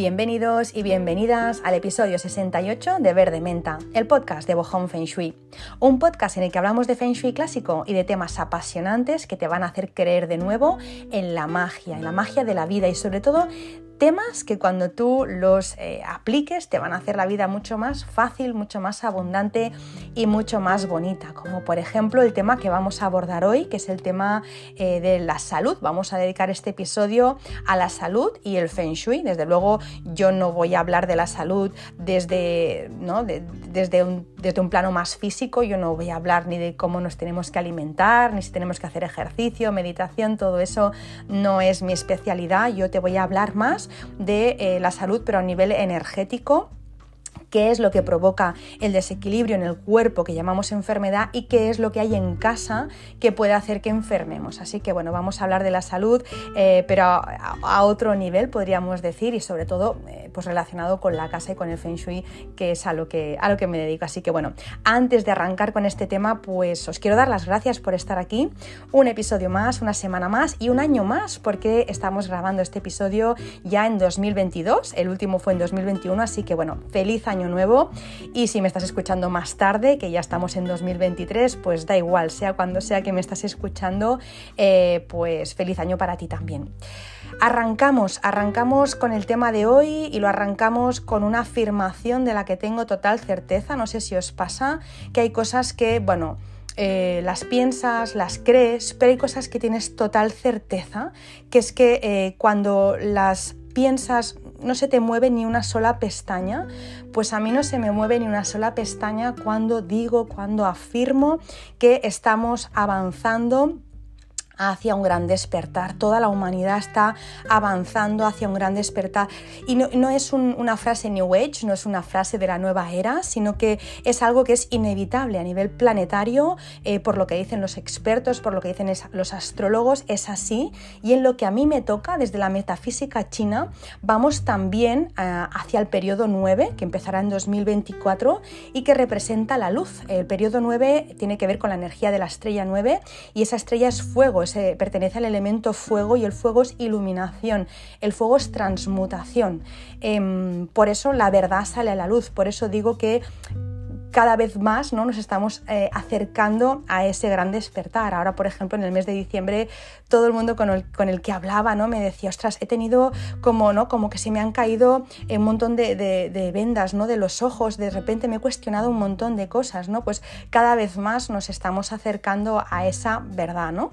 Bienvenidos y bienvenidas al episodio 68 de Verde Menta, el podcast de Bohong Feng Shui. Un podcast en el que hablamos de Feng Shui clásico y de temas apasionantes que te van a hacer creer de nuevo en la magia, en la magia de la vida y sobre todo temas que cuando tú los eh, apliques te van a hacer la vida mucho más fácil, mucho más abundante y mucho más bonita, como por ejemplo el tema que vamos a abordar hoy, que es el tema eh, de la salud. Vamos a dedicar este episodio a la salud y el feng shui. Desde luego yo no voy a hablar de la salud desde, ¿no? desde, desde un plano más físico, yo no voy a hablar ni de cómo nos tenemos que alimentar, ni si tenemos que hacer ejercicio, meditación, todo eso no es mi especialidad. Yo te voy a hablar más de eh, la salud, pero a nivel energético qué es lo que provoca el desequilibrio en el cuerpo que llamamos enfermedad y qué es lo que hay en casa que puede hacer que enfermemos. Así que bueno, vamos a hablar de la salud, eh, pero a, otro nivel podríamos decir y sobre todo eh, pues relacionado con la casa y con el feng shui, que es a lo que, a lo que me dedico. Así que bueno, antes de arrancar con este tema, pues os quiero dar las gracias por estar aquí. Un episodio más, una semana más y un año más, porque estamos grabando este episodio ya en 2022. El último fue en 2021, así que bueno, feliz año nuevo y si me estás escuchando más tarde, que ya estamos en 2023, pues da igual, sea cuando sea que me estás escuchando, eh, pues feliz año para ti también. Arrancamos, arrancamos con el tema de hoy y lo arrancamos con una afirmación de la que tengo total certeza, no sé si os pasa, que hay cosas que, bueno, eh, las piensas, las crees, pero hay cosas que tienes total certeza, que es que eh, cuando las piensas no se te mueve ni una sola pestaña, pues a mí no se me mueve ni una sola pestaña cuando digo, cuando afirmo que estamos avanzando hacia un gran despertar. Toda la humanidad está avanzando hacia un gran despertar. Y no, es una frase New Age, no es una frase de la nueva era, sino que es algo que es inevitable a nivel planetario, eh, por lo que dicen los expertos, por lo que dicen los astrólogos, es así. Y en lo que a mí me toca, desde la metafísica china, vamos también eh, hacia el periodo 9, que empezará en 2024 y que representa la luz. El periodo 9 tiene que ver con la energía de la estrella 9 y esa estrella es fuego, pertenece al elemento fuego y el fuego es iluminación, el fuego es transmutación. Em, por eso la verdad sale a la luz, por eso digo que cada vez más ¿no? nos estamos eh, acercando a ese gran despertar. Ahora, por ejemplo, en el mes de diciembre, todo el mundo con el, que hablaba ¿no? me decía, ostras, he tenido como, ¿no? como que se me han caído un montón de, de, vendas ¿no? de los ojos, de repente me he cuestionado un montón de cosas, ¿no? Pues cada vez más nos estamos acercando a esa verdad, ¿no?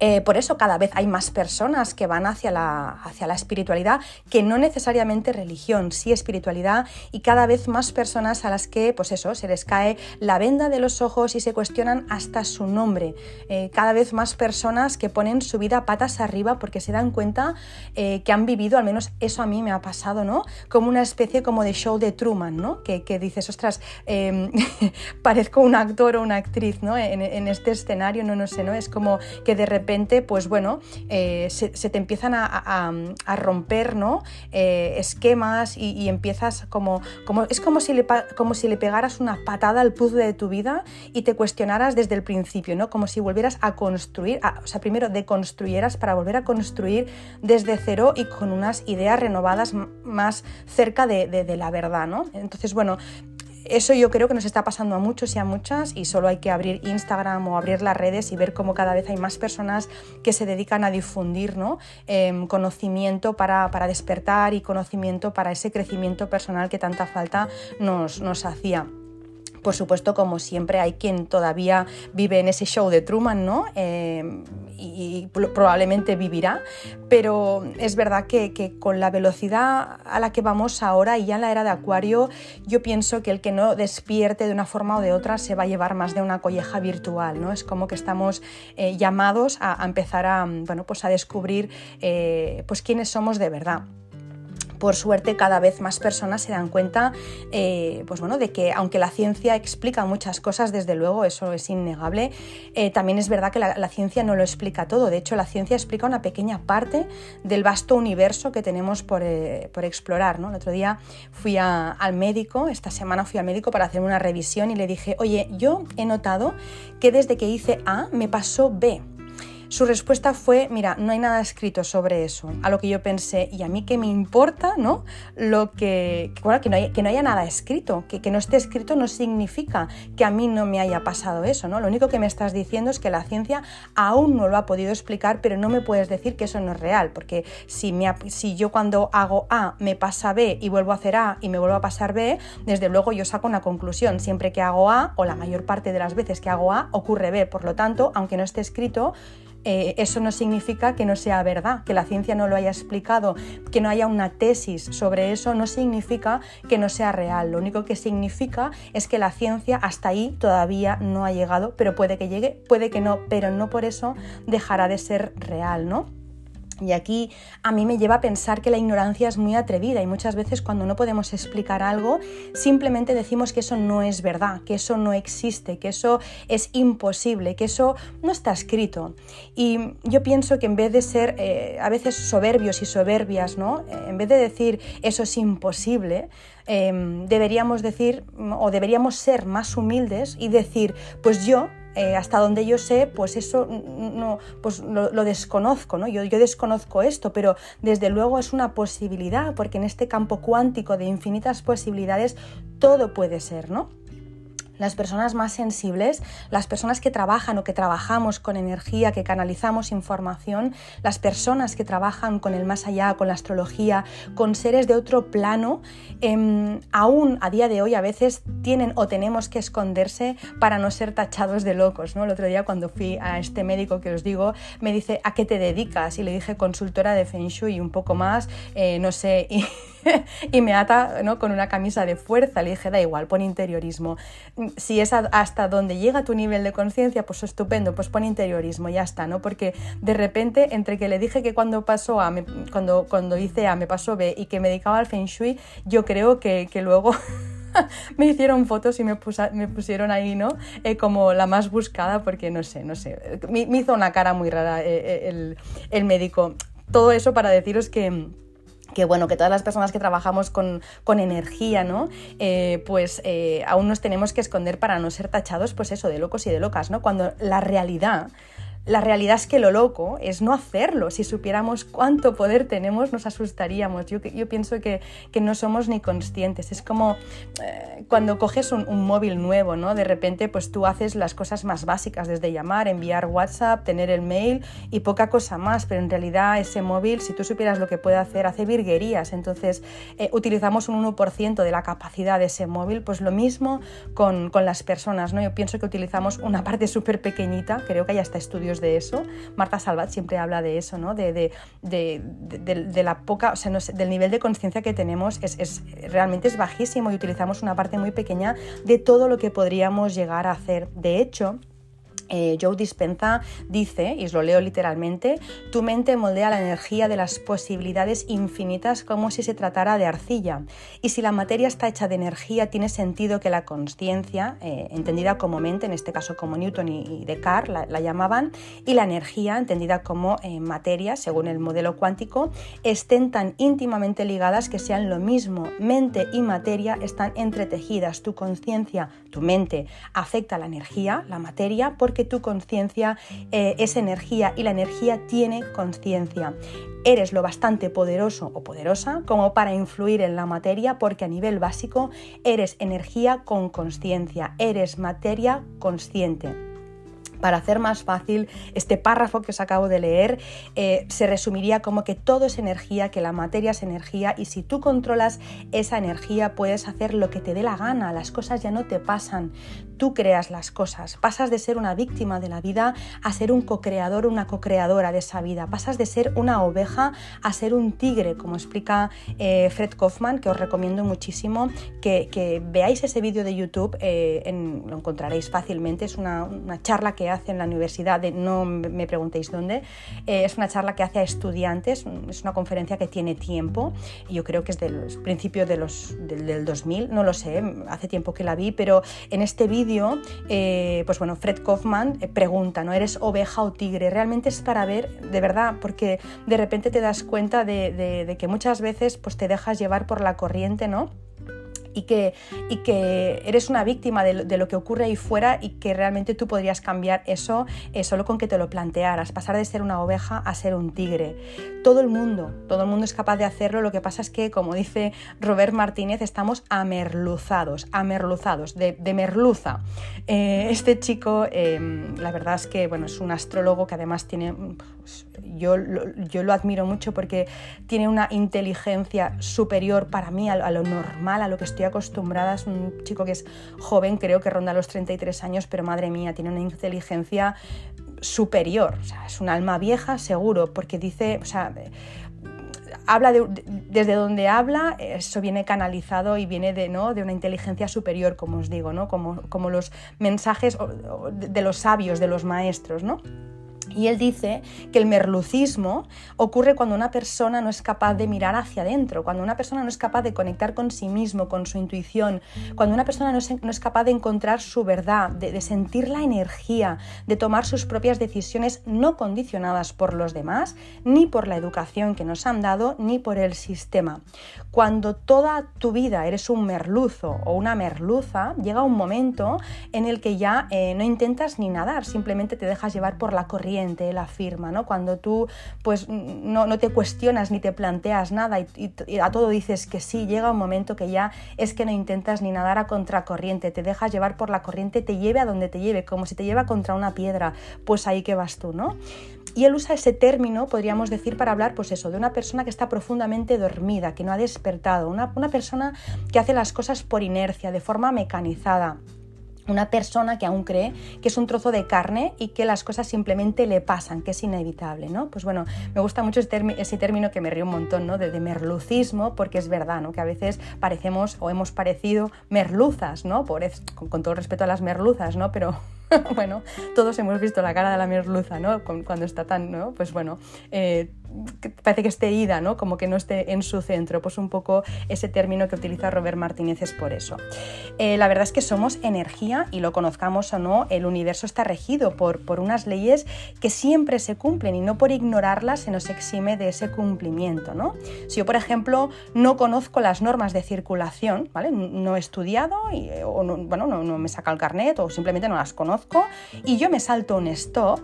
Eh, por eso cada vez hay más personas que van hacia la, hacia la espiritualidad, que no necesariamente religión, sí espiritualidad, y cada vez más personas a las que, pues eso, se les cae la venda de los ojos y se cuestionan hasta su nombre. Eh, cada vez más personas que ponen su vida patas arriba porque se dan cuenta eh, que han vivido, al menos eso a mí me ha pasado, ¿no? Como una especie como de show de Truman, ¿no? Que, dices, ostras, em, parezco un actor o una actriz, ¿no? En, en, este escenario, no, no sé, ¿no? Es como que de repente, pues bueno, eh, se, te empiezan a, romper ¿no? Eh, esquemas y, empiezas como, como, es como si, le, como si le pegaras una patada al puzzle de tu vida y te cuestionaras desde el principio, ¿no? Como si volvieras a construir, o sea, primero deconstruyeras para volver a construir desde cero y con unas ideas renovadas más cerca de, de la verdad, ¿no? Entonces, bueno, eso yo creo que nos está pasando a muchos y a muchas y solo hay que abrir Instagram o abrir las redes y ver cómo cada vez hay más personas que se dedican a difundir ¿no? Em, conocimiento para, despertar y conocimiento para ese crecimiento personal que tanta falta nos, nos hacía. Por supuesto, como siempre, hay quien todavía vive en ese show de Truman, ¿no? Eh, y, probablemente vivirá, pero es verdad que, con la velocidad a la que vamos ahora y ya en la era de Acuario, yo pienso que el que no despierte de una forma o de otra se va a llevar más de una colleja virtual, ¿no? Es como que estamos eh, llamados a, empezar a, bueno, pues a descubrir eh, pues quiénes somos de verdad por suerte cada vez más personas se dan cuenta eh, pues bueno, de que aunque la ciencia explica muchas cosas, desde luego eso es innegable, eh, también es verdad que la, ciencia no lo explica todo. De hecho, la ciencia explica una pequeña parte del vasto universo que tenemos por, eh, explorar. ¿no? El otro día fui al médico, esta semana fui al médico para hacer una revisión y le dije, oye, yo he notado que desde que hice A me pasó B. Su respuesta fue, mira, no hay nada escrito sobre eso. A lo que yo pensé, ¿y a mí qué me importa, no? Lo que, bueno, que no, haya, nada escrito, que, no esté escrito no significa que a mí no me haya pasado eso, ¿no? Lo único que me estás diciendo es que la ciencia aún no lo ha podido explicar, pero no me puedes decir que eso no es real, porque si, si yo cuando hago A me pasa B y vuelvo a hacer A y me vuelvo a pasar B, desde luego yo saco una conclusión. Siempre que hago A, o la mayor parte de las veces que hago A, ocurre B. Por lo tanto, aunque no esté escrito, eh, eso no significa que no sea verdad, que la ciencia no lo haya explicado, que no haya una tesis sobre eso, no significa que no sea real. Lo único que significa es que la ciencia hasta ahí todavía no ha llegado, pero puede que llegue, puede que no, pero no por eso dejará de ser real, ¿no? Y aquí a mí me lleva a pensar que la ignorancia es muy atrevida y muchas veces cuando no podemos explicar algo simplemente decimos que eso no es verdad, que eso no existe, que eso es imposible, que eso no está escrito. Y yo pienso que en vez de ser eh, a veces soberbios y soberbias, ¿no? Eh, en vez de decir eso es imposible, em, deberíamos decir o deberíamos ser más humildes y decir pues yo eh, hasta donde yo sé, pues eso no, pues lo, desconozco, ¿no? Yo, yo, desconozco esto, pero desde luego es una posibilidad, porque en este campo cuántico de infinitas posibilidades todo puede ser, ¿no? Las personas más sensibles, las personas que trabajan o que trabajamos con energía, que canalizamos información, las personas que trabajan con el más allá, con la astrología, con seres de otro plano, em, aún a día de hoy a veces tienen o tenemos que esconderse para no ser tachados de locos. ¿no? El otro día cuando fui a este médico que os digo, me dice, ¿a qué te dedicas? Y le dije consultora de Feng Shui y un poco más, eh, no sé, y me ata ¿no? con una camisa de fuerza. Le dije, da igual, pon interiorismo si es hasta donde llega tu nivel de conciencia, pues estupendo, pues pon interiorismo, ya está, ¿no? Porque de repente, entre que le dije que cuando pasó A, cuando, cuando hice A me pasó B y que me dedicaba al Feng Shui, yo creo que, que luego... me hicieron fotos y me, me pusieron ahí, ¿no? Eh, como la más buscada, porque no sé, no sé. Me, hizo una cara muy rara eh, eh, el, el médico. Todo eso para deciros que que bueno, que todas las personas que trabajamos con, energía, ¿no? Eh, pues eh, aún nos tenemos que esconder para no ser tachados, pues eso, de locos y de locas, ¿no? Cuando la realidad la realidad es que lo loco es no hacerlo. Si supiéramos cuánto poder tenemos, nos asustaríamos. Yo, pienso que, no somos ni conscientes. Es como eh, cuando coges un, móvil nuevo, ¿no? De repente, pues tú haces las cosas más básicas, desde llamar, enviar WhatsApp, tener el mail y poca cosa más. Pero en realidad ese móvil, si tú supieras lo que puede hacer, hace virguerías. Entonces, eh, utilizamos un 1% de la capacidad de ese móvil. Pues lo mismo con, con las personas, ¿no? Yo pienso que utilizamos una parte súper pequeñita, creo que hay hasta estudios de eso. Marta Salvat siempre habla de eso, ¿no? de, de, de, la poca, o sea, del nivel de conciencia que tenemos es, es, realmente es bajísimo y utilizamos una parte muy pequeña de todo lo que podríamos llegar a hacer. De hecho, eh, Joe Dispenza dice, y os lo leo literalmente, tu mente moldea la energía de las posibilidades infinitas como si se tratara de arcilla. Y si la materia está hecha de energía, tiene sentido que la conciencia, eh, entendida como mente, en este caso como Newton y, Descartes la, llamaban, y la energía, entendida como eh, materia, según el modelo cuántico, estén tan íntimamente ligadas que sean lo mismo. Mente y materia están entretejidas. Tu conciencia, tu mente, afecta la energía, la materia, porque que tu conciencia eh, es energía y la energía tiene conciencia. Eres lo bastante poderoso o poderosa como para influir en la materia porque a nivel básico eres energía con conciencia, eres materia consciente. Para hacer más fácil este párrafo que os acabo de leer, eh, se resumiría como que todo es energía, que la materia es energía y si tú controlas esa energía puedes hacer lo que te dé la gana, las cosas ya no te pasan, tú creas las cosas, pasas de ser una víctima de la vida a ser un co-creador, una co-creadora de esa vida, pasas de ser una oveja a ser un tigre, como explica eh, Fred Kaufman, que os recomiendo muchísimo que, veáis ese vídeo de YouTube, eh, lo encontraréis fácilmente, es una, charla que hace en la universidad, de, no me preguntéis dónde, eh, es una charla que hace a estudiantes, es una conferencia que tiene tiempo, yo creo que es del principio de los, del, 2000, no lo sé, hace tiempo que la vi, pero en este vídeo, eh, pues bueno, Fred Kaufman eh, pregunta, ¿no? ¿Eres oveja o tigre? Realmente es para ver, de verdad, porque de repente te das cuenta de, de que muchas veces pues te dejas llevar por la corriente, ¿no? Y que, y que eres una víctima de, lo que ocurre ahí fuera y que realmente tú podrías cambiar eso eh, solo con que te lo plantearas, pasar de ser una oveja a ser un tigre. Todo el mundo, todo el mundo es capaz de hacerlo, lo que pasa es que, como dice Robert Martínez, estamos amerluzados, amerluzados, de, merluza. Eh, este chico, em, la verdad es que bueno, es un astrólogo que además tiene, pues, yo, yo, lo admiro mucho porque tiene una inteligencia superior para mí a lo normal, a lo que estoy acostumbrada. Es un chico que es joven, creo que ronda los 33 años, pero madre mía, tiene una inteligencia superior. Es un alma vieja, seguro, porque dice, o sea, habla desde donde habla, eso viene canalizado y viene de, ¿no? de una inteligencia superior, como os digo, ¿no? como, como los mensajes de los sabios, de los maestros. ¿no? Y él dice que el merlucismo ocurre cuando una persona no es capaz de mirar hacia adentro, cuando una persona no es capaz de conectar con sí mismo, con su intuición, cuando una persona no es, capaz de encontrar su verdad, de, sentir la energía, de tomar sus propias decisiones no condicionadas por los demás, ni por la educación que nos han dado, ni por el sistema. Cuando toda tu vida eres un merluzo o una merluza, llega un momento en el que ya eh, no intentas ni nadar, simplemente te dejas llevar por la corriente la firma, ¿no? Cuando tú pues no, no te cuestionas ni te planteas nada y, a todo dices que sí, llega un momento que ya es que no intentas ni nadar a contracorriente, te dejas llevar por la corriente, te lleve a donde te lleve, como si te lleva contra una piedra, pues ahí que vas tú, ¿no? Y él usa ese término, podríamos decir, para hablar, pues eso, de una persona que está profundamente dormida, que no ha despertado, una, una persona que hace las cosas por inercia, de forma mecanizada una persona que aún cree que es un trozo de carne y que las cosas simplemente le pasan, que es inevitable, ¿no? Pues bueno, me gusta mucho ese, término que me río un montón, ¿no? De, merlucismo, porque es verdad, ¿no? Que a veces parecemos o hemos parecido merluzas, ¿no? Por, con, con todo respeto a las merluzas, ¿no? Pero bueno, todos hemos visto la cara de la merluza, ¿no? Cuando está tan, ¿no? Pues bueno, eh, parece que esté ida, ¿no? Como que no esté en su centro. Pues un poco ese término que utiliza Robert Martínez es por eso. Eh, la verdad es que somos energía y lo conozcamos o no, el universo está regido por, por unas leyes que siempre se cumplen y no por ignorarlas se nos exime de ese cumplimiento, ¿no? Si yo, por ejemplo, no conozco las normas de circulación, ¿vale? No he estudiado y, o no, bueno, no, no me saca el carnet o simplemente no las conozco, y yo me salto un stop,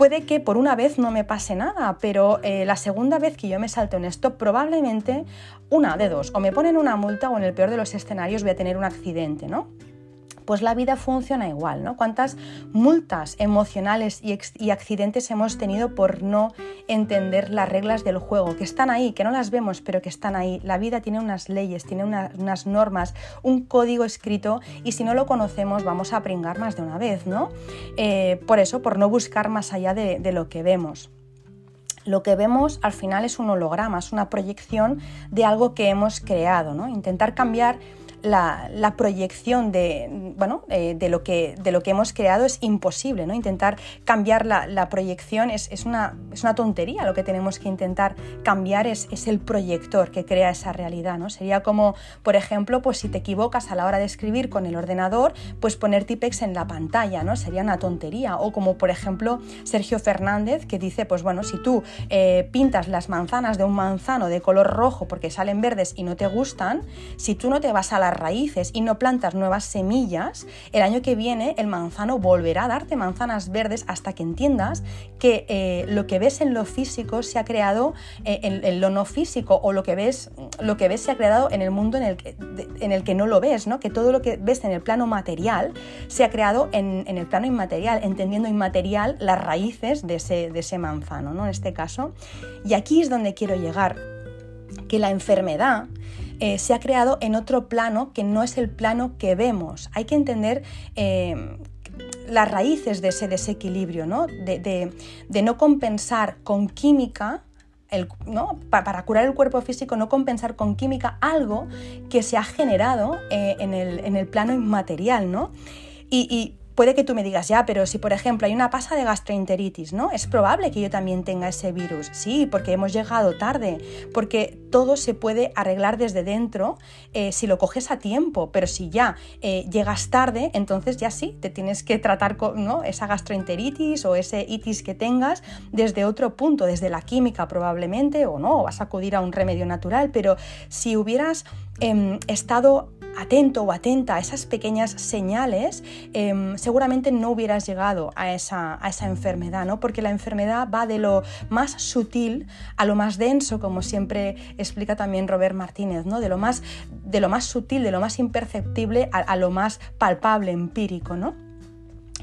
puede que por una vez no me pase nada, pero eh, la segunda vez que yo me salto un stop, probablemente una de dos, o me ponen una multa o en el peor de los escenarios voy a tener un accidente, ¿no? Pues la vida funciona igual, ¿no? ¿Cuántas multas emocionales y, accidentes hemos tenido por no entender las reglas del juego, que están ahí, que no las vemos, pero que están ahí? La vida tiene unas leyes, tiene unas normas, un código escrito y si no lo conocemos vamos a pringar más de una vez, ¿no? Eh, por eso, por no buscar más allá de, de lo que vemos lo que vemos al final es un holograma, es una proyección de algo que hemos creado. ¿no? Intentar cambiar la, proyección de, bueno, eh, de, lo que, de lo que hemos creado es imposible. ¿no? Intentar cambiar la, proyección es, una, es una tontería. Lo que tenemos que intentar cambiar es, el proyector que crea esa realidad. ¿no? Sería como, por ejemplo, pues si te equivocas a la hora de escribir con el ordenador, pues poner tipex en la pantalla, ¿no? Sería una tontería. O como, por ejemplo, Sergio Fernández, que dice, pues bueno, si tú eh, pintas las manzanas de un manzano de color rojo porque salen verdes y no te gustan, si tú no te vas a la raíces y no plantas nuevas semillas, el año que viene el manzano volverá a darte manzanas verdes hasta que entiendas que eh, lo que ves en lo físico se ha creado eh, en, lo no físico o lo que ves, lo que ves se ha creado en el mundo en el que, en el que no lo ves, ¿no? que todo lo que ves en el plano material se ha creado en, el plano inmaterial, entendiendo inmaterial las raíces de ese, de ese manzano, ¿no? en este caso. Y aquí es donde quiero llegar, que la enfermedad eh, se ha creado en otro plano que no es el plano que vemos. Hay que entender eh, las raíces de ese desequilibrio, ¿no? De, no compensar con química para curar el cuerpo físico, no compensar con química algo que se ha generado eh, en, el, plano inmaterial, ¿no? y, puede que tú me digas, ya, pero si por ejemplo hay una pasa de gastroenteritis, ¿no? Es probable que yo también tenga ese virus. Sí, porque hemos llegado tarde, porque todo se puede arreglar desde dentro eh, si lo coges a tiempo, pero si ya eh, llegas tarde, entonces ya sí, te tienes que tratar con esa gastroenteritis o ese itis que tengas desde otro punto, desde la química probablemente, o no, vas a acudir a un remedio natural, pero si hubieras em, estado atento o atenta a esas pequeñas señales, em, seguramente no hubieras llegado a esa, a esa enfermedad, ¿no? Porque la enfermedad va de lo más sutil a lo más denso, como siempre explica también Robert Martínez, ¿no? De lo más, de lo más sutil, de lo más imperceptible a, a lo más palpable, empírico, ¿no?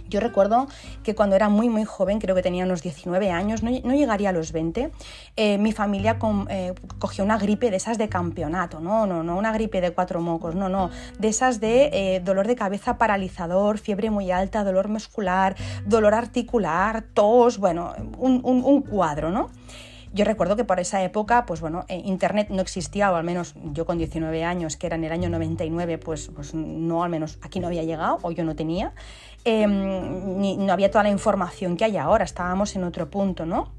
Yo recuerdo que cuando era muy muy joven, creo que tenía unos 19 años, no, llegaría a los 20, eh, mi familia eh, cogió una gripe de esas de campeonato, no, no, no una gripe de cuatro mocos, no, no, de esas de eh, dolor de cabeza paralizador, fiebre muy alta, dolor muscular, dolor articular, tos, bueno, un, un cuadro, ¿no? Yo recuerdo que por esa época, pues bueno, eh, Internet no existía, o al menos yo con 19 años, que era en el año 99, pues, pues no, al menos aquí no había llegado, o yo no tenía, em, ni, no había toda la información que hay ahora, estábamos en otro punto, ¿no?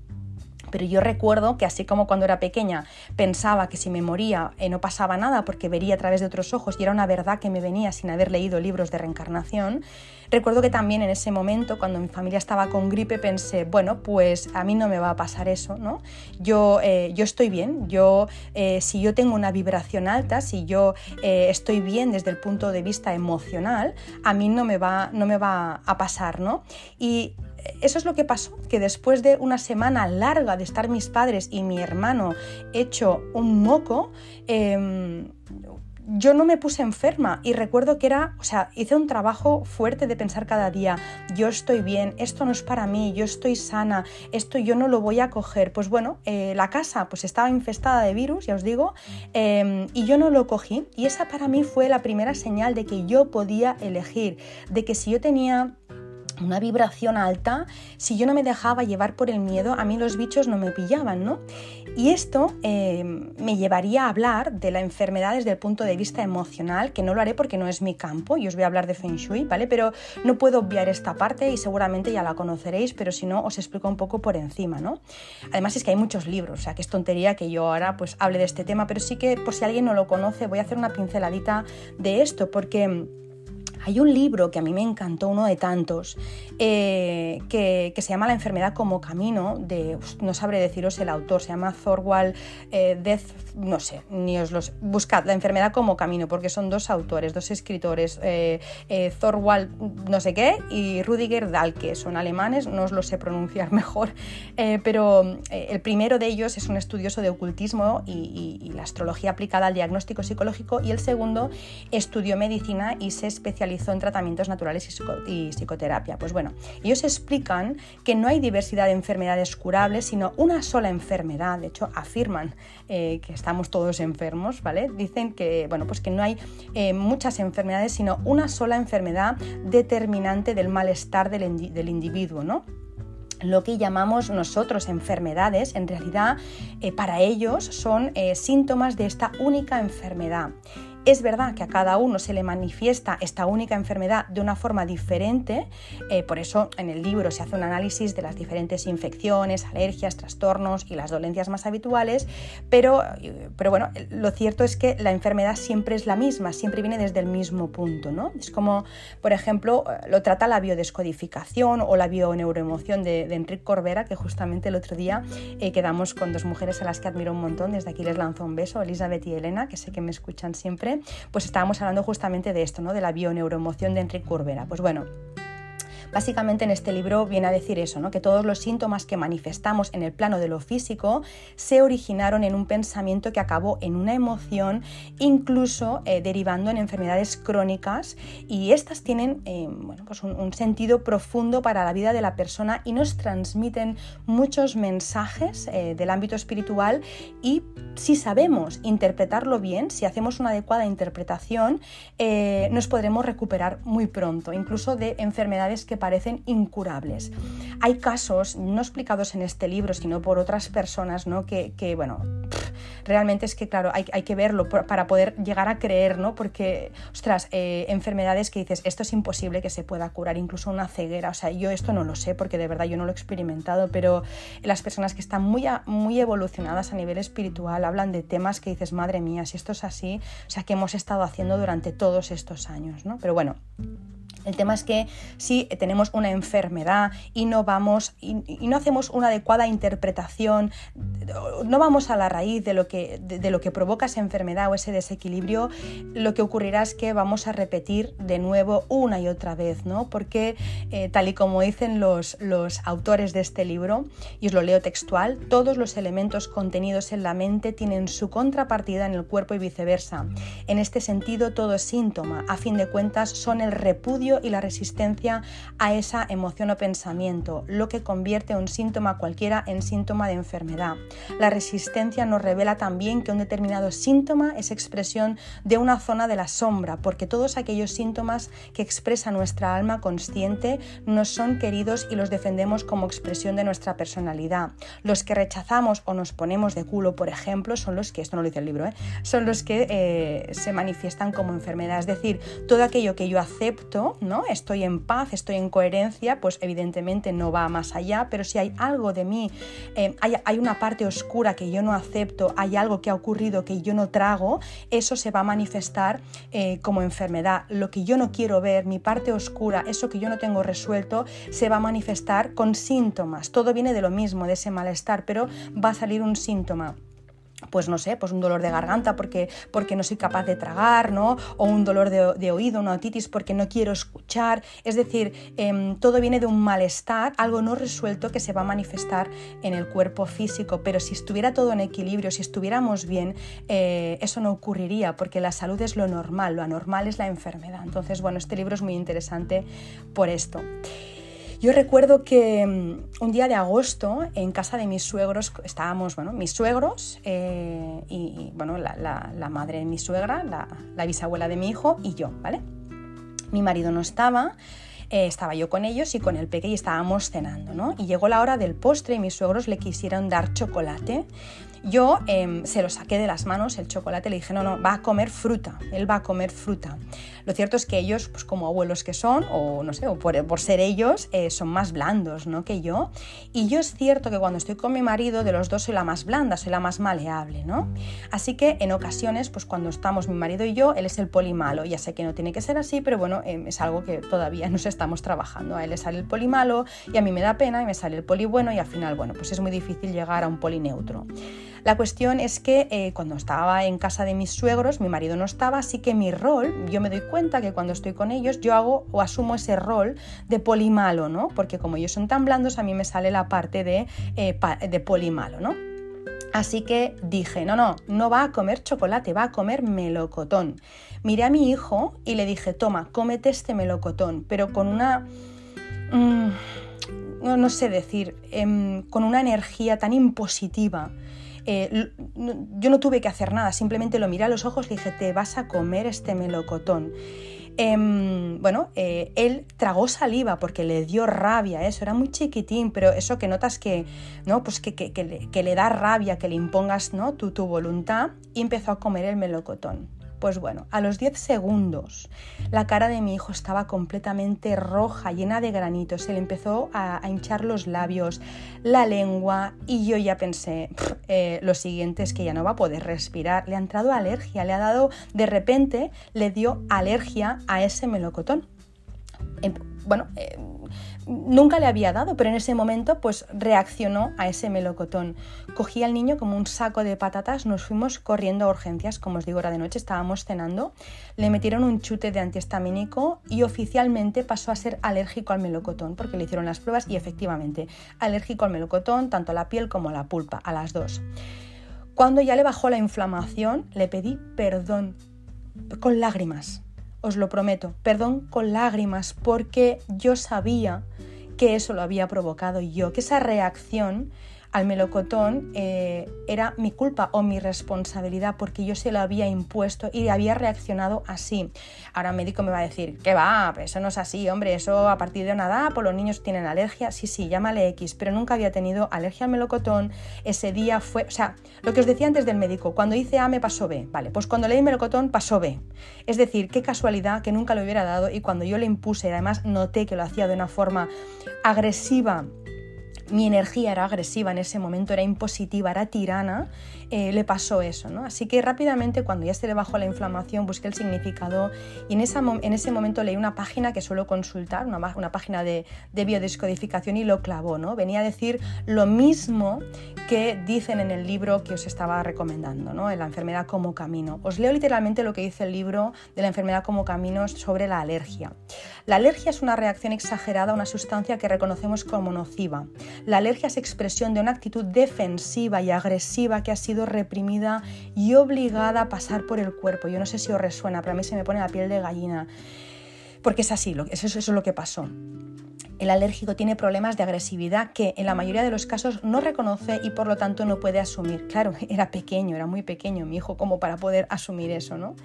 Pero yo recuerdo que así como cuando era pequeña pensaba que si me moría eh, no pasaba nada porque vería a través de otros ojos y era una verdad que me venía sin haber leído libros de reencarnación, recuerdo que también en ese momento, cuando mi familia estaba con gripe, pensé, bueno, pues a mí no me va a pasar eso, ¿no? Yo, eh, yo estoy bien, yo, eh, si yo tengo una vibración alta, si yo estoy bien desde el punto de vista emocional, a mí no me va, no me va a pasar, ¿no? Y eso es lo que pasó, que después de una semana larga de estar mis padres y mi hermano hecho un moco, em, yo no me puse enferma y recuerdo que era, o sea, hice un trabajo fuerte de pensar cada día, yo estoy bien, esto no es para mí, yo estoy sana, esto yo no lo voy a coger. Pues bueno, eh, la casa pues estaba infestada de virus, ya os digo, em, y yo no lo cogí y esa para mí fue la primera señal de que yo podía elegir, de que si yo tenía una vibración alta, si yo no me dejaba llevar por el miedo, a mí los bichos no me pillaban, ¿no? Y esto eh, me llevaría a hablar de la enfermedad desde el punto de vista emocional, que no lo haré porque no es mi campo, y os voy a hablar de Feng Shui, ¿vale? Pero no puedo obviar esta parte y seguramente ya la conoceréis, pero si no, os explico un poco por encima, ¿no? Además es que hay muchos libros, o sea, que es tontería que yo ahora pues hable de este tema, pero sí que por si alguien no lo conoce, voy a hacer una pinceladita de esto, porque hay un libro que a mí me encantó, uno de tantos, eh, que, se llama La enfermedad como camino, de, no sabré deciros el autor, se llama Thorwald eh, Death, no sé, ni os los... Buscad, La enfermedad como camino, porque son dos autores, dos escritores, eh, Thorwald no sé qué y Rudiger Dahlke, son alemanes, no os lo sé pronunciar mejor, pero el primero de ellos es un estudioso de ocultismo y, y la astrología aplicada al diagnóstico psicológico y el segundo estudió medicina y se especializó en tratamientos naturales y, psicoterapia. Pues bueno, ellos explican que no hay diversidad de enfermedades curables, sino una sola enfermedad. De hecho, afirman eh, que estamos todos enfermos, ¿vale? Dicen que, bueno, pues que no hay eh, muchas enfermedades, sino una sola enfermedad determinante del malestar del, del individuo, ¿no? lo que llamamos nosotros enfermedades, en realidad eh, para ellos son síntomas de esta única enfermedad. Es verdad que a cada uno se le manifiesta esta única enfermedad de una forma diferente, eh, por eso en el libro se hace un análisis de las diferentes infecciones, alergias, trastornos y las dolencias más habituales, pero, pero bueno, lo cierto es que la enfermedad siempre es la misma, siempre viene desde el mismo punto, ¿no? Es como, por ejemplo, lo trata la biodescodificación o la bioneuroemoción de, de Enrique Corbera, que justamente el otro día eh, quedamos con dos mujeres a las que admiro un montón, desde aquí les lanzo un beso, Elizabeth y Elena, que sé que me escuchan siempre pues estábamos hablando justamente de esto, ¿no? de la bioneuroemoción de Enrique Corbera. Pues bueno, Básicamente en este libro viene a decir eso, ¿no? que todos los síntomas que manifestamos en el plano de lo físico se originaron en un pensamiento que acabó en una emoción, incluso eh, derivando en enfermedades crónicas y estas tienen eh, bueno, pues un, sentido profundo para la vida de la persona y nos transmiten muchos mensajes eh, del ámbito espiritual y si sabemos interpretarlo bien, si hacemos una adecuada interpretación, nos podremos recuperar muy pronto, incluso de enfermedades que parecen incurables. Hay casos, no explicados en este libro, sino por otras personas, ¿no? que, bueno, realmente es que, claro, hay, que verlo para poder llegar a creer, ¿no? Porque, ostras, eh, enfermedades que dices, esto es imposible que se pueda curar, incluso una ceguera, o sea, yo esto no lo sé porque de verdad yo no lo he experimentado, pero las personas que están muy, muy evolucionadas a nivel espiritual hablan de temas que dices, madre mía, si esto es así, o sea, que hemos estado haciendo durante todos estos años, ¿no? Pero bueno. El tema es que si tenemos una enfermedad y no vamos y, no hacemos una adecuada interpretación, no vamos a la raíz de lo, que, de, lo que provoca esa enfermedad o ese desequilibrio, lo que ocurrirá es que vamos a repetir de nuevo una y otra vez, ¿no? Porque eh, tal y como dicen los, los autores de este libro, y os lo leo textual, todos los elementos contenidos en la mente tienen su contrapartida en el cuerpo y viceversa. En este sentido, todo síntoma, a fin de cuentas, son el repudio y la resistencia a esa emoción o pensamiento, lo que convierte un síntoma cualquiera en síntoma de enfermedad. La resistencia nos revela también que un determinado síntoma es expresión de una zona de la sombra, porque todos aquellos síntomas que expresa nuestra alma consciente nos son queridos y los defendemos como expresión de nuestra personalidad. Los que rechazamos o nos ponemos de culo, por ejemplo, son los que, esto no lo dice el libro, ¿eh? son los que eh, se manifiestan como enfermedad. Es decir, todo aquello que yo acepto, ¿no? Estoy en paz, estoy en coherencia, pues evidentemente no va más allá, pero si hay algo de mí, eh, hay, una parte oscura que yo no acepto, hay algo que ha ocurrido que yo no trago, eso se va a manifestar eh, como enfermedad. Lo que yo no quiero ver, mi parte oscura, eso que yo no tengo resuelto, se va a manifestar con síntomas. Todo viene de lo mismo, de ese malestar, pero va a salir un síntoma pues no sé, pues un dolor de garganta porque, porque no soy capaz de tragar, ¿no? O un dolor de, oído, una otitis porque no quiero escuchar. Es decir, em, todo viene de un malestar, algo no resuelto que se va a manifestar en el cuerpo físico. Pero si estuviera todo en equilibrio, si estuviéramos bien, eh, eso no ocurriría porque la salud es lo normal, lo anormal es la enfermedad. Entonces, bueno, este libro es muy interesante por esto. Yo recuerdo que mm, un día de agosto en casa de mis suegros estábamos, bueno, mis suegros eh, y, bueno, la, madre de mi suegra, la, bisabuela de mi hijo y yo, ¿vale? Mi marido no estaba, eh, estaba yo con ellos y con el peque y estábamos cenando, ¿no? Y llegó la hora del postre y mis suegros le quisieron dar chocolate. Yo em, se lo saqué de las manos, el chocolate, le dije, no, no, va a comer fruta, él va a comer fruta. Lo cierto es que ellos, pues como abuelos que son, o no sé, o por, ser ellos, eh, son más blandos ¿no? que yo. Y yo es cierto que cuando estoy con mi marido, de los dos soy la más blanda, soy la más maleable, ¿no? Así que en ocasiones, pues cuando estamos mi marido y yo, él es el polimalo. Ya sé que no tiene que ser así, pero bueno, em, es algo que todavía nos estamos trabajando. A él le sale el polimalo y a mí me da pena y me sale el poli bueno y al final, bueno, pues es muy difícil llegar a un polineutro. La cuestión es que eh, cuando estaba en casa de mis suegros, mi marido no estaba, así que mi rol, yo me doy cuenta que cuando estoy con ellos, yo hago o asumo ese rol de polimalo, ¿no? Porque como ellos son tan blandos, a mí me sale la parte de, eh, ¿no? Así que dije, no, no, no va a comer chocolate, va a comer melocotón. Miré a mi hijo y le dije, toma, cómete este melocotón, pero con una... Mm, no, sé decir, em, con una energía tan impositiva eh, yo no tuve que hacer nada, simplemente lo miré a los ojos y dije, te vas a comer este melocotón. Em, bueno, eh, él tragó saliva porque le dio rabia, eso era muy chiquitín, pero eso que notas que, ¿no? pues que, que, le, da rabia que le impongas ¿no? tu, tu voluntad y empezó a comer el melocotón. Pues bueno, a los 10 segundos la cara de mi hijo estaba completamente roja, llena de granitos, se le empezó a, hinchar los labios, la lengua y yo ya pensé, eh, lo siguiente es que ya no va a poder respirar, le ha entrado alergia, le ha dado, de repente le dio alergia a ese melocotón. Em, bueno, eh, nunca le había dado, pero en ese momento pues reaccionó a ese melocotón. Cogí al niño como un saco de patatas, nos fuimos corriendo a urgencias, como os digo, hora de noche, estábamos cenando, le metieron un chute de antihistamínico y oficialmente pasó a ser alérgico al melocotón, porque le hicieron las pruebas y efectivamente, alérgico al melocotón, tanto a la piel como a la pulpa, a las dos. Cuando ya le bajó la inflamación, le pedí perdón con lágrimas os lo prometo, perdón con lágrimas, porque yo sabía que eso lo había provocado yo, que esa reacción al melocotón eh, era mi culpa o mi responsabilidad porque yo se lo había impuesto y había reaccionado así. Ahora un médico me va a decir, ¿qué va? Eso no es así, hombre, eso a partir de una edad, pues los niños tienen alergia, sí, sí, llámale X, pero nunca había tenido alergia al melocotón, ese día fue, o sea, lo que os decía antes del médico, cuando hice A me pasó B, vale, pues cuando leí melocotón pasó B. Es decir, qué casualidad que nunca lo hubiera dado y cuando yo le impuse, además noté que lo hacía de una forma agresiva mi energía era agresiva en ese momento, era impositiva, era tirana, eh, le pasó eso, ¿no? Así que rápidamente, cuando ya se le bajó la inflamación, busqué el significado y en, en ese momento leí una página que suelo consultar, una, página de, de, biodescodificación y lo clavó, ¿no? Venía a decir lo mismo que dicen en el libro que os estaba recomendando, ¿no? La enfermedad como camino. Os leo literalmente lo que dice el libro de la enfermedad como camino sobre la alergia. La alergia es una reacción exagerada a una sustancia que reconocemos como nociva. La alergia es expresión de una actitud defensiva y agresiva que ha sido reprimida y obligada a pasar por el cuerpo. Yo no sé si os resuena, pero a mí se me pone la piel de gallina. Porque es así, eso, eso es lo que pasó el alérgico tiene problemas de agresividad que en la mayoría de los casos no reconoce y por lo tanto no puede asumir. Claro, era pequeño, era muy pequeño mi hijo como para poder asumir eso, ¿no?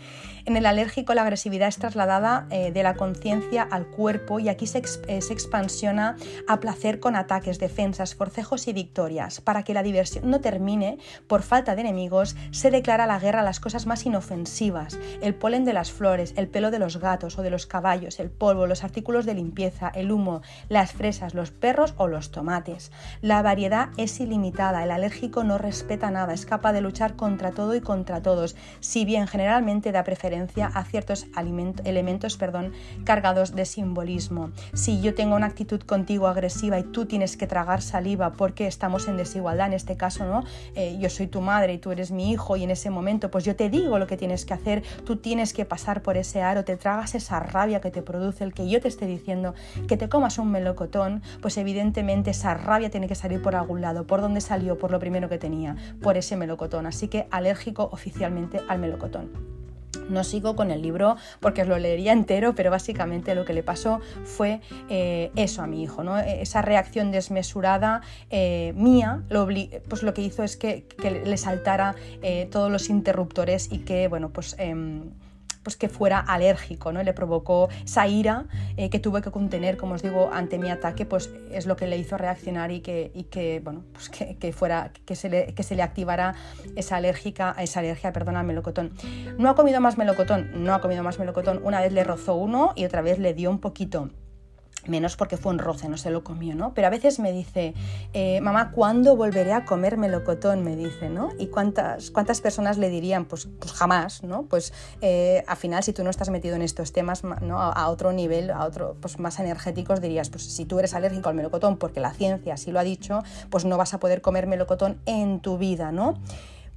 En el alérgico la agresividad es trasladada eh, de la conciencia al cuerpo y aquí se, eh, se, expansiona a placer con ataques, defensas, forcejos y victorias. Para que la diversión no termine, por falta de enemigos, se declara la guerra a las cosas más inofensivas, el polen de las flores, el pelo de los gatos o de los caballos, el polvo, los artículos de limpieza, el humo, las fresas, los perros o los tomates. La variedad es ilimitada, el alérgico no respeta nada, es capaz de luchar contra todo y contra todos, si bien generalmente da preferencia a ciertos elementos perdón, cargados de simbolismo. Si yo tengo una actitud contigo agresiva y tú tienes que tragar saliva porque estamos en desigualdad, en este caso, ¿no? Eh, yo soy tu madre y tú eres mi hijo y en ese momento pues yo te digo lo que tienes que hacer, tú tienes que pasar por ese aro, te tragas esa rabia que te produce el que yo te esté diciendo que te comas un melocotón, pues evidentemente esa rabia tiene que salir por algún lado. ¿Por dónde salió? Por lo primero que tenía, por ese melocotón. Así que alérgico oficialmente al melocotón. No sigo con el libro porque os lo leería entero, pero básicamente lo que le pasó fue eh, eso a mi hijo, ¿no? esa reacción desmesurada eh, mía, lo, pues lo que hizo es que, le saltara eh, todos los interruptores y que, bueno, pues em, pues que fuera alérgico, ¿no? Le provocó esa ira eh, que tuve que contener, como os digo, ante mi ataque, pues es lo que le hizo reaccionar y que, bueno, pues que, fuera, que se, le, que se le activara esa, alérgica, esa alergia al melocotón. No ha comido más melocotón, no ha comido más melocotón. Una vez le rozó uno y otra vez le dio un poquito menos porque fue un roce, no se lo comió, ¿no? Pero a veces me dice, eh, mamá, ¿cuándo volveré a comer melocotón? Me dice, ¿no? ¿Y cuántas, cuántas personas le dirían? Pues, pues jamás, ¿no? Pues eh, al final, si tú no estás metido en estos temas, ¿no? A, otro nivel, a otro, pues más energéticos, dirías, pues si tú eres alérgico al melocotón, porque la ciencia así lo ha dicho, pues no vas a poder comer melocotón en tu vida, ¿no?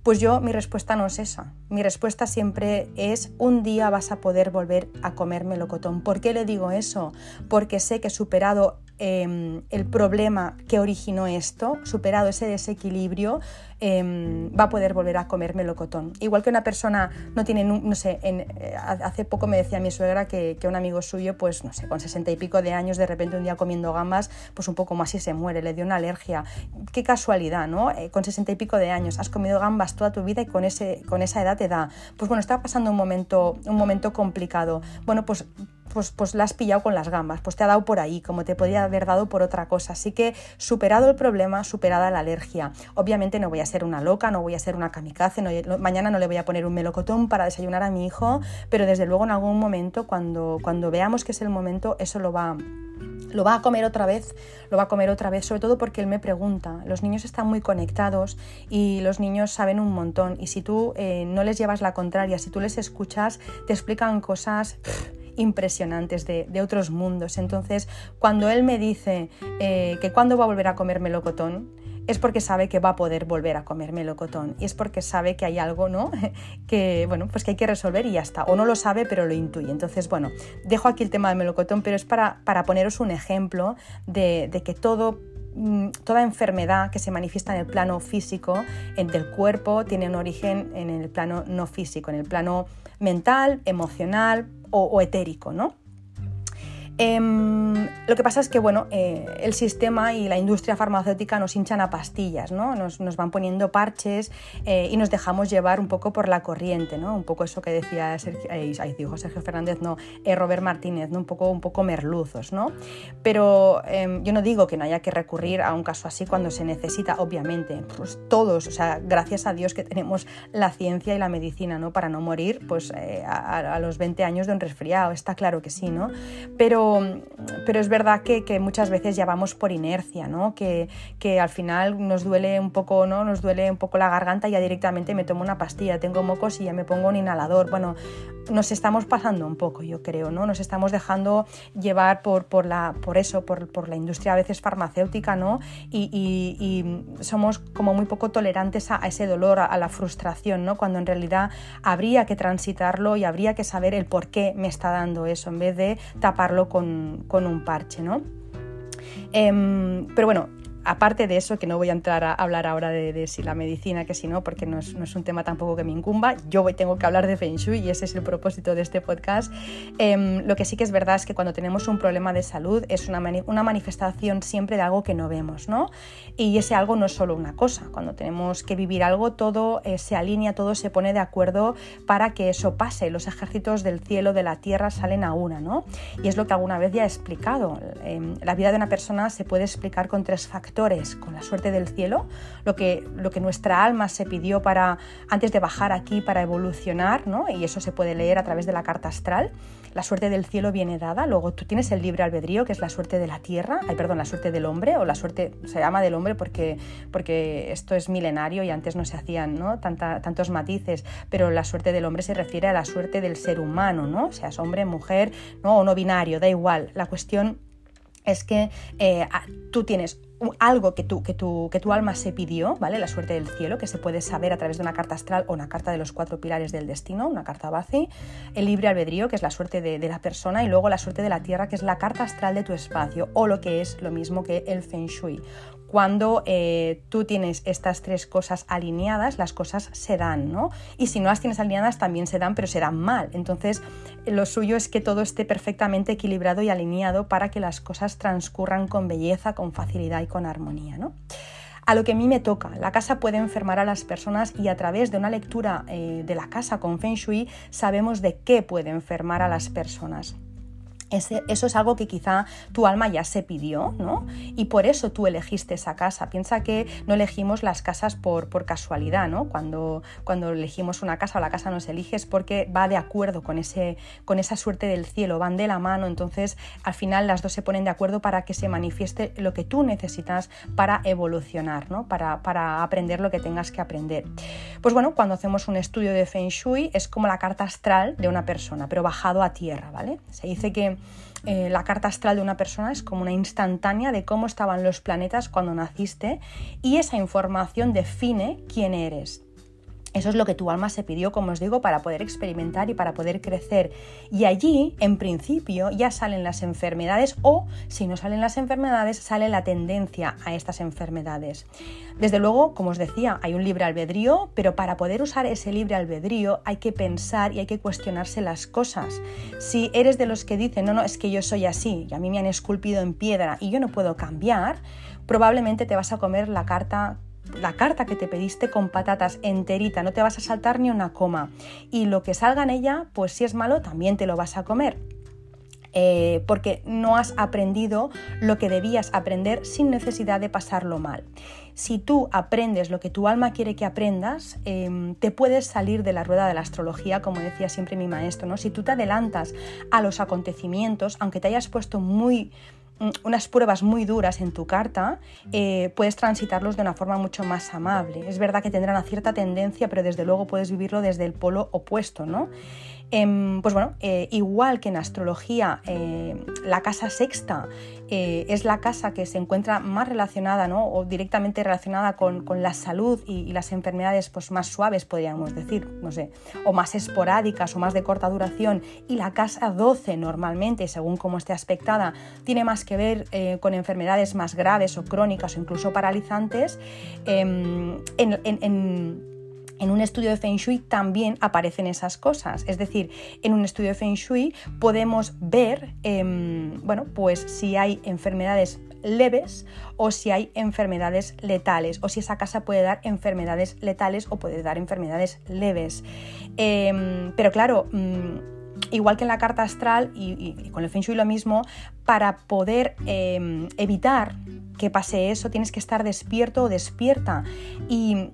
Pues yo mi respuesta no es esa. Mi respuesta siempre es un día vas a poder volver a comer melocotón. ¿Por qué le digo eso? Porque sé que superado em, el problema que originó esto, superado ese desequilibrio, Em, va a poder volver a comer melocotón. Igual que una persona no tiene, no sé, eh, hace poco me decía mi suegra que, un amigo suyo, pues no sé, con sesenta y pico de años, de repente un día comiendo gambas, pues un poco más y se muere, le dio una alergia. Qué casualidad, ¿no? Eh, con sesenta y pico de años, has comido gambas toda tu vida y con, ese, con esa edad te da. Pues bueno, está pasando un momento, un momento complicado. Bueno, pues pues, pues la has pillado con las gambas, pues te ha dado por ahí, como te podría haber dado por otra cosa. Así que superado el problema, superada la alergia. Obviamente no voy a ser una loca, no voy a ser una kamikaze, mañana no le voy a poner un melocotón para desayunar a mi hijo, pero desde luego en algún momento, cuando, cuando veamos que es el momento, eso lo va lo va a comer otra vez, lo va a comer otra vez, sobre todo porque él me pregunta. Los niños están muy conectados y los niños saben un montón y si tú eh, no les llevas la contraria, si tú les escuchas, te explican cosas impresionantes de, otros mundos. Entonces, cuando él me dice eh, que cuándo va a volver a comer melocotón, es porque sabe que va a poder volver a comer melocotón y es porque sabe que hay algo, ¿no? que, bueno, pues que hay que resolver y ya está. O no lo sabe, pero lo intuye. Entonces, bueno, dejo aquí el tema del melocotón, pero es para, para poneros un ejemplo de, que todo mm, toda enfermedad que se manifiesta en el plano físico del cuerpo tiene un origen en el plano no físico, en el plano mental, emocional o, etérico, ¿no? Em, lo que pasa es que bueno, eh, el sistema y la industria farmacéutica nos hinchan a pastillas, ¿no? nos, van poniendo parches eh, y nos dejamos llevar un poco por la corriente, ¿no? un poco eso que decía Sergio, eh, Sergio Fernández, no, Robert Martínez, ¿no? un, poco, un poco merluzos. ¿no? Pero em, yo no digo que no haya que recurrir a un caso así cuando se necesita, obviamente, pues todos, o sea, gracias a Dios que tenemos la ciencia y la medicina ¿no? para no morir pues, a, a los 20 años de un resfriado, está claro que sí, ¿no? pero pero, pero es verdad que, que, muchas veces ya vamos por inercia, ¿no? Que, que, al final nos duele un poco, ¿no? Nos duele un poco la garganta y ya directamente me tomo una pastilla, tengo mocos y ya me pongo un inhalador. Bueno, nos estamos pasando un poco, yo creo, ¿no? Nos estamos dejando llevar por, por, la, por eso, por, por la industria a veces farmacéutica, ¿no? Y, y, somos como muy poco tolerantes a, ese dolor, a, la frustración, ¿no? Cuando en realidad habría que transitarlo y habría que saber el por qué me está dando eso, en vez de taparlo con, con un parche, ¿no? Em, pero bueno, aparte de eso, que no voy a entrar a hablar ahora de, si la medicina, que si no, porque no es, un tema tampoco que me incumba, yo tengo que hablar de Feng Shui y ese es el propósito de este podcast. Em, lo que sí que es verdad es que cuando tenemos un problema de salud es una, una manifestación siempre de algo que no vemos, ¿no? Y ese algo no es solo una cosa. Cuando tenemos que vivir algo, todo eh, se alinea, todo se pone de acuerdo para que eso pase. Los ejércitos del cielo, de la tierra salen a una, ¿no? Y es lo que alguna vez ya he explicado. Em, la vida de una persona se puede explicar con tres factores con la suerte del cielo, lo que, lo que nuestra alma se pidió para, antes de bajar aquí para evolucionar, ¿no? y eso se puede leer a través de la carta astral. La suerte del cielo viene dada, luego tú tienes el libre albedrío, que es la suerte de la tierra, ay, perdón, la suerte del hombre, o la suerte, se llama del hombre porque, porque esto es milenario y antes no se hacían ¿no? Tantos matices, pero la suerte del hombre se refiere a la suerte del ser humano, ¿no? seas hombre, mujer ¿no? o no binario, da igual. La cuestión es que eh, tú tienes algo que tu, que, que tu alma se pidió, ¿vale? La suerte del cielo, que se puede saber a través de una carta astral o una carta de los cuatro pilares del destino, una carta base, el libre albedrío, que es la suerte de, la persona, y luego la suerte de la tierra, que es la carta astral de tu espacio, o lo que es lo mismo que el feng shui, cuando eh, tú tienes estas tres cosas alineadas, las cosas se dan, ¿no? Y si no las tienes alineadas, también se dan, pero se dan mal. Entonces, lo suyo es que todo esté perfectamente equilibrado y alineado para que las cosas transcurran con belleza, con facilidad y con armonía, ¿no? A lo que a mí me toca, la casa puede enfermar a las personas y a través de una lectura eh, de la casa con Feng Shui sabemos de qué puede enfermar a las personas eso es algo que quizá tu alma ya se pidió, ¿no? Y por eso tú elegiste esa casa. Piensa que no elegimos las casas por, por casualidad, ¿no? Cuando, cuando elegimos una casa o la casa nos eliges porque va de acuerdo con, ese, con esa suerte del cielo, van de la mano, entonces al final las dos se ponen de acuerdo para que se manifieste lo que tú necesitas para evolucionar, ¿no? Para, para aprender lo que tengas que aprender. Pues bueno, cuando hacemos un estudio de Feng Shui es como la carta astral de una persona, pero bajado a tierra, ¿vale? Se dice que eh, la carta astral de una persona es como una instantánea de cómo estaban los planetas cuando naciste y esa información define quién eres. Eso es lo que tu alma se pidió, como os digo, para poder experimentar y para poder crecer. Y allí, en principio, ya salen las enfermedades o, si no salen las enfermedades, sale la tendencia a estas enfermedades. Desde luego, como os decía, hay un libre albedrío, pero para poder usar ese libre albedrío hay que pensar y hay que cuestionarse las cosas. Si eres de los que dicen, no, no, es que yo soy así y a mí me han esculpido en piedra y yo no puedo cambiar, probablemente te vas a comer la carta la carta que te pediste con patatas enterita, no te vas a saltar ni una coma. Y lo que salga en ella, pues si es malo, también te lo vas a comer. Eh, porque no has aprendido lo que debías aprender sin necesidad de pasarlo mal. Si tú aprendes lo que tu alma quiere que aprendas, em, te puedes salir de la rueda de la astrología, como decía siempre mi maestro. ¿no? Si tú te adelantas a los acontecimientos, aunque te hayas puesto muy unas pruebas muy duras en tu carta, eh, puedes transitarlos de una forma mucho más amable. Es verdad que tendrán una cierta tendencia, pero desde luego puedes vivirlo desde el polo opuesto, ¿no? Em, pues bueno, eh, igual que en astrología, eh, la casa sexta eh, es la casa que se encuentra más relacionada ¿no? o directamente relacionada con, la salud y, las enfermedades pues, más suaves, podríamos decir, no sé, o más esporádicas o más de corta duración, y la casa 12 normalmente, según cómo esté aspectada, tiene más que ver con enfermedades más graves o crónicas o incluso paralizantes, em, un estudio de Feng Shui también aparecen esas cosas. Es decir, en un estudio de Feng Shui podemos ver, em, bueno, pues si hay enfermedades leves o si hay enfermedades letales o si esa casa puede dar enfermedades letales o puede dar enfermedades leves. Em, pero claro, mm, igual que en la carta astral y, con el Feng Shui lo mismo, para poder em, evitar que pase eso, tienes que estar despierto o despierta. Y,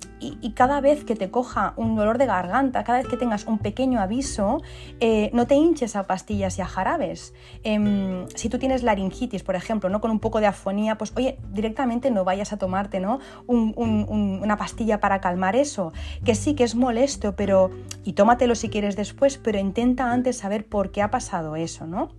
cada vez que te coja un dolor de garganta, cada vez que tengas un pequeño aviso, eh, no te hinches a pastillas y a jarabes. Em, si tú tienes laringitis, por ejemplo, ¿no? con un poco de afonía, pues oye, directamente no vayas a tomarte ¿no? una pastilla para calmar eso. Que sí, que es molesto, pero. y tómatelo si quieres después, pero intenta antes saber por qué ha pasado eso, ¿no?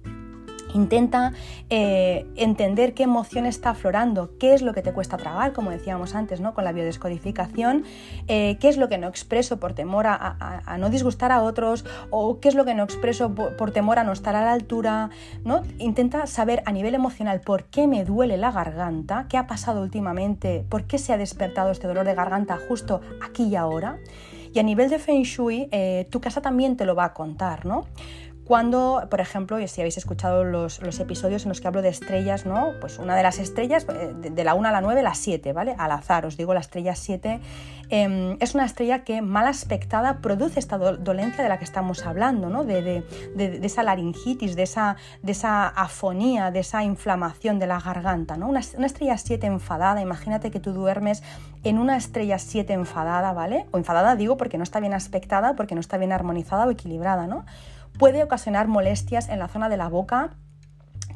Intenta eh, entender qué emoción está aflorando, qué es lo que te cuesta tragar, como decíamos antes, ¿no? con la biodescodificación, eh, qué es lo que no expreso por temor a, no disgustar a otros o qué es lo que no expreso por, temor a no estar a la altura. ¿no? Intenta saber a nivel emocional por qué me duele la garganta, qué ha pasado últimamente, por qué se ha despertado este dolor de garganta justo aquí y ahora. Y a nivel de Feng Shui, eh, tu casa también te lo va a contar, ¿no? Cuando, por ejemplo, si habéis escuchado los, episodios en los que hablo de estrellas, ¿no? Pues una de las estrellas, eh, de, la 1 a la 9, la 7, ¿vale? Al azar, os digo la estrella 7, em, es una estrella que mal aspectada produce esta dolencia de la que estamos hablando, ¿no? De, esa laringitis, de esa, de esa afonía, de esa inflamación de la garganta, ¿no? Una, una estrella 7 enfadada, imagínate que tú duermes en una estrella 7 enfadada, ¿vale? O enfadada digo porque no está bien aspectada, porque no está bien armonizada o equilibrada, ¿no? Puede ocasionar molestias en la zona de la boca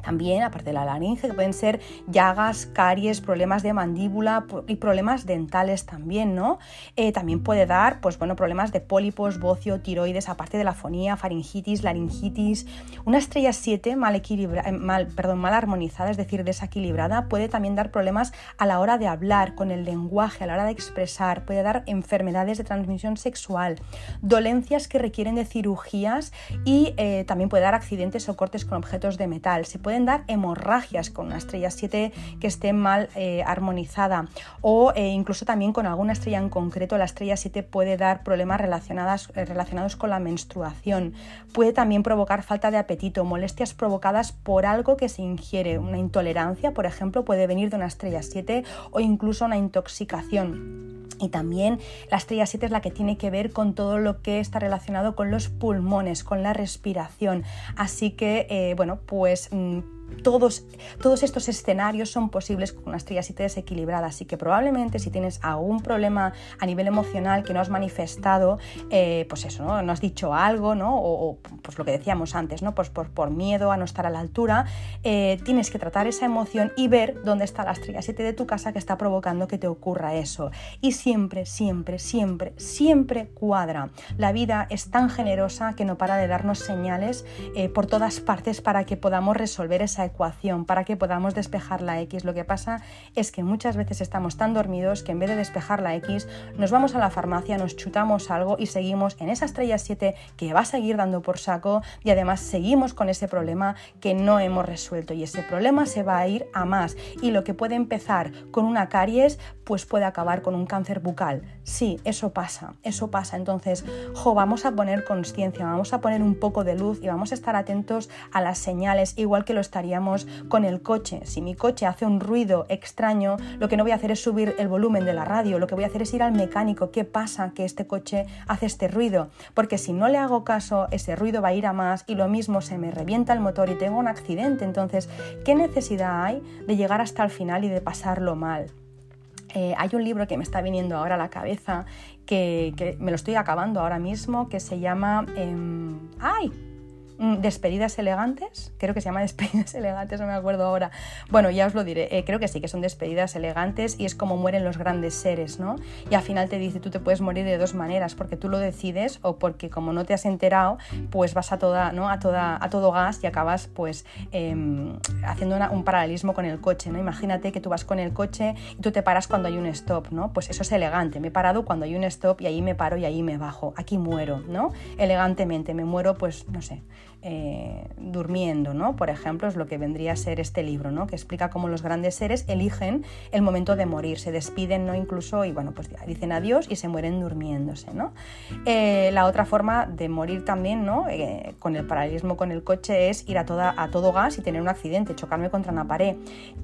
también, aparte de la laringe, que pueden ser llagas, caries, problemas de mandíbula y problemas dentales también, ¿no? Eh, también puede dar, pues bueno, problemas de pólipos, bocio, tiroides, aparte de la fonía, faringitis, laringitis. Una estrella 7 mal, eh, mal, perdón, mal armonizada, es decir, desequilibrada, puede también dar problemas a la hora de hablar, con el lenguaje, a la hora de expresar, puede dar enfermedades de transmisión sexual, dolencias que requieren de cirugías y eh, también puede dar accidentes o cortes con objetos de metal. Pueden dar hemorragias con una estrella 7 que esté mal eh, armonizada o eh, incluso también con alguna estrella en concreto la estrella 7 puede dar problemas relacionadas, eh, relacionados con la menstruación. Puede también provocar falta de apetito, molestias provocadas por algo que se ingiere. Una intolerancia, por ejemplo, puede venir de una estrella 7 o incluso una intoxicación. Y también la estrella 7 es la que tiene que ver con todo lo que está relacionado con los pulmones, con la respiración. Así que, bueno, pues mm, todos, todos estos escenarios son posibles con una estrella 7 desequilibrada, así que probablemente si tienes algún problema a nivel emocional que no has manifestado, eh, pues eso, ¿no? no has dicho algo, ¿no? o, pues lo que decíamos antes, ¿no? pues por, por miedo a no estar a la altura, eh, tienes que tratar esa emoción y ver dónde está la estrella 7 de tu casa que está provocando que te ocurra eso. Y siempre, siempre, siempre, siempre cuadra. La vida es tan generosa que no para de darnos señales eh, por todas partes para que podamos resolver esa ecuación para que podamos despejar la X. Lo que pasa es que muchas veces estamos tan dormidos que en vez de despejar la X nos vamos a la farmacia, nos chutamos algo y seguimos en esa estrella 7 que va a seguir dando por saco y además seguimos con ese problema que no hemos resuelto y ese problema se va a ir a más y lo que puede empezar con una caries pues puede acabar con un cáncer bucal. Sí, eso pasa, eso pasa. Entonces, jo, vamos a poner conciencia, vamos a poner un poco de luz y vamos a estar atentos a las señales, igual que lo con el coche. Si mi coche hace un ruido extraño, lo que no voy a hacer es subir el volumen de la radio, lo que voy a hacer es ir al mecánico. ¿Qué pasa que este coche hace este ruido? Porque si no le hago caso, ese ruido va a ir a más y lo mismo se me revienta el motor y tengo un accidente. Entonces, ¿qué necesidad hay de llegar hasta el final y de pasarlo mal? Eh, hay un libro que me está viniendo ahora a la cabeza, que, me lo estoy acabando ahora mismo, que se llama... Em, ¡Ay! Mm, despedidas elegantes, creo que se llama despedidas elegantes, no me acuerdo ahora. Bueno, ya os lo diré, eh, creo que sí, que son despedidas elegantes y es como mueren los grandes seres, ¿no? Y al final te dice, tú te puedes morir de dos maneras, porque tú lo decides o porque como no te has enterado, pues vas a, toda, ¿no? a, toda, a todo gas y acabas pues em, haciendo un paralelismo con el coche, ¿no? Imagínate que tú vas con el coche y tú te paras cuando hay un stop, ¿no? Pues eso es elegante, me he parado cuando hay un stop y ahí me paro y ahí me bajo, aquí muero, ¿no? Elegantemente, me muero pues, no sé, eh, durmiendo, ¿no? Por ejemplo, es lo que vendría a ser este libro, ¿no? Que explica cómo los grandes seres eligen el momento de morir, se despiden, ¿no? Incluso, y bueno, pues dicen adiós y se mueren durmiéndose, ¿no? Eh, la otra forma de morir también, ¿no? Eh, con el paralelismo con el coche es ir a, toda, a todo gas y tener un accidente, chocarme contra una pared.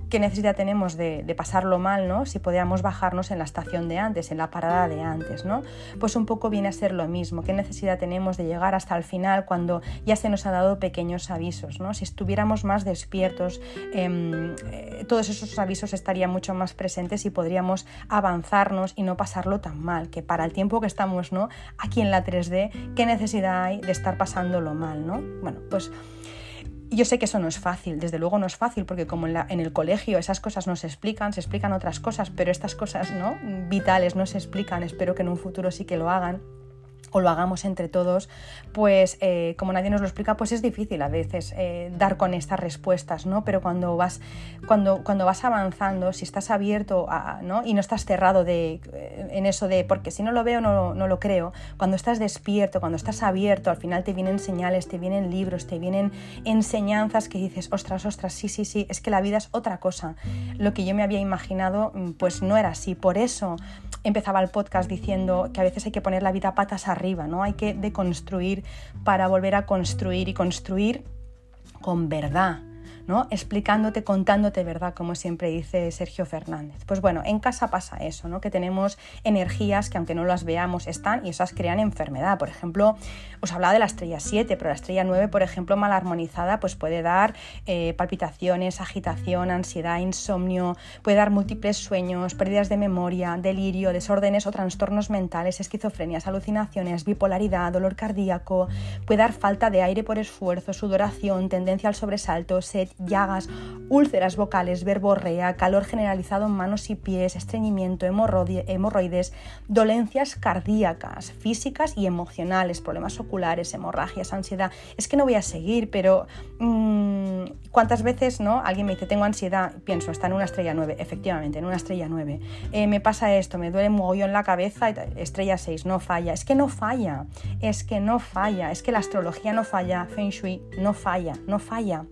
¿Qué necesidad tenemos de, de pasarlo mal, ¿no? Si podíamos bajarnos en la estación de antes, en la parada de antes, ¿no? Pues un poco viene a ser lo mismo. ¿Qué necesidad tenemos de llegar hasta el final cuando ya se nos ha dado pequeños avisos. ¿no? Si estuviéramos más despiertos, em, eh, todos esos avisos estarían mucho más presentes y podríamos avanzarnos y no pasarlo tan mal, que para el tiempo que estamos ¿no? aquí en la 3D, ¿qué necesidad hay de estar pasándolo mal? ¿no? Bueno, pues yo sé que eso no es fácil, desde luego no es fácil, porque como en, en, el colegio esas cosas no se explican, se explican otras cosas, pero estas cosas ¿no? vitales no se explican, espero que en un futuro sí que lo hagan o lo hagamos entre todos, pues eh, como nadie nos lo explica, pues es difícil a veces eh, dar con estas respuestas, ¿no? Pero cuando vas, cuando, cuando vas avanzando, si estás abierto ¿no? y no estás cerrado de, eh, en eso de, porque si no lo veo no, no lo creo, cuando estás despierto, cuando estás abierto, al final te vienen señales, te vienen libros, te vienen enseñanzas que dices, ostras, ostras, sí, sí, sí, es que la vida es otra cosa. Lo que yo me había imaginado, mm, pues no era así. Por eso empezaba el podcast diciendo que a veces hay que poner la vida patas arriba, ¿no? Hay que deconstruir para volver a construir y construir con verdad, ¿no? explicándote, contándote verdad, como siempre dice Sergio Fernández. Pues bueno, en casa pasa eso, ¿no? que tenemos energías que aunque no las veamos están y esas crean enfermedad. Por ejemplo, os hablaba de la estrella 7, pero la estrella 9, por ejemplo, mal armonizada, pues puede dar eh, palpitaciones, agitación, ansiedad, insomnio, puede dar múltiples sueños, pérdidas de memoria, delirio, desórdenes o trastornos mentales, esquizofrenias, alucinaciones, bipolaridad, dolor cardíaco, puede dar falta de aire por esfuerzo, sudoración, tendencia al sobresalto, sed llagas, úlceras vocales, verborrea, calor generalizado en manos y pies, estreñimiento, hemorroides, dolencias cardíacas, físicas y emocionales, problemas oculares, hemorragias, ansiedad. Es que no voy a seguir, pero mm, ¿cuántas veces no? alguien me dice, tengo ansiedad? Pienso, está en una estrella 9. Efectivamente, en una estrella 9. Eh, me pasa esto, me duele en la cabeza, estrella 6, no falla. Es que no falla, es que no falla, es que la astrología no falla, Feng Shui no falla, no falla.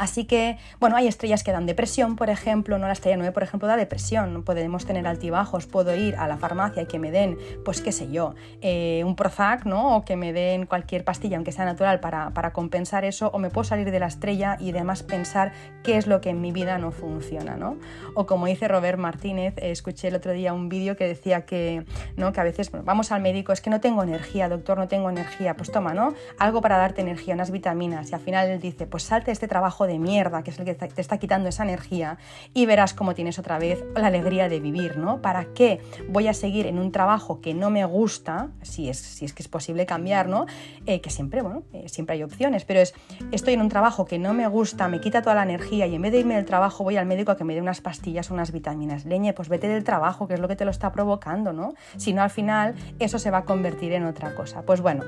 Así que, bueno, hay estrellas que dan depresión, por ejemplo, no la estrella 9, por ejemplo, da depresión, podemos tener altibajos, puedo ir a la farmacia y que me den, pues qué sé yo, eh, un Prozac, ¿no? O que me den cualquier pastilla, aunque sea natural, para, compensar eso, o me puedo salir de la estrella y además pensar qué es lo que en mi vida no funciona, ¿no? O como dice Robert Martínez, eh, escuché el otro día un vídeo que decía que, ¿no? que a veces vamos al médico, es que no tengo energía, doctor, no tengo energía, pues toma, ¿no? Algo para darte energía, unas vitaminas, y al final él dice, pues salte este trabajo de mierda, que es el que te está quitando esa energía, y verás cómo tienes otra vez la alegría de vivir, ¿no? ¿Para qué voy a seguir en un trabajo que no me gusta, si es, si es que es posible cambiar, ¿no? Eh, que siempre, bueno, eh, siempre hay opciones, pero es, estoy en un trabajo que no me gusta, me quita toda la energía y en vez de irme del trabajo voy al médico a que me dé unas pastillas o unas vitaminas. Leñe, pues vete del trabajo, que es lo que te lo está provocando, ¿no? Si no, al final eso se va a convertir en otra cosa. Pues bueno,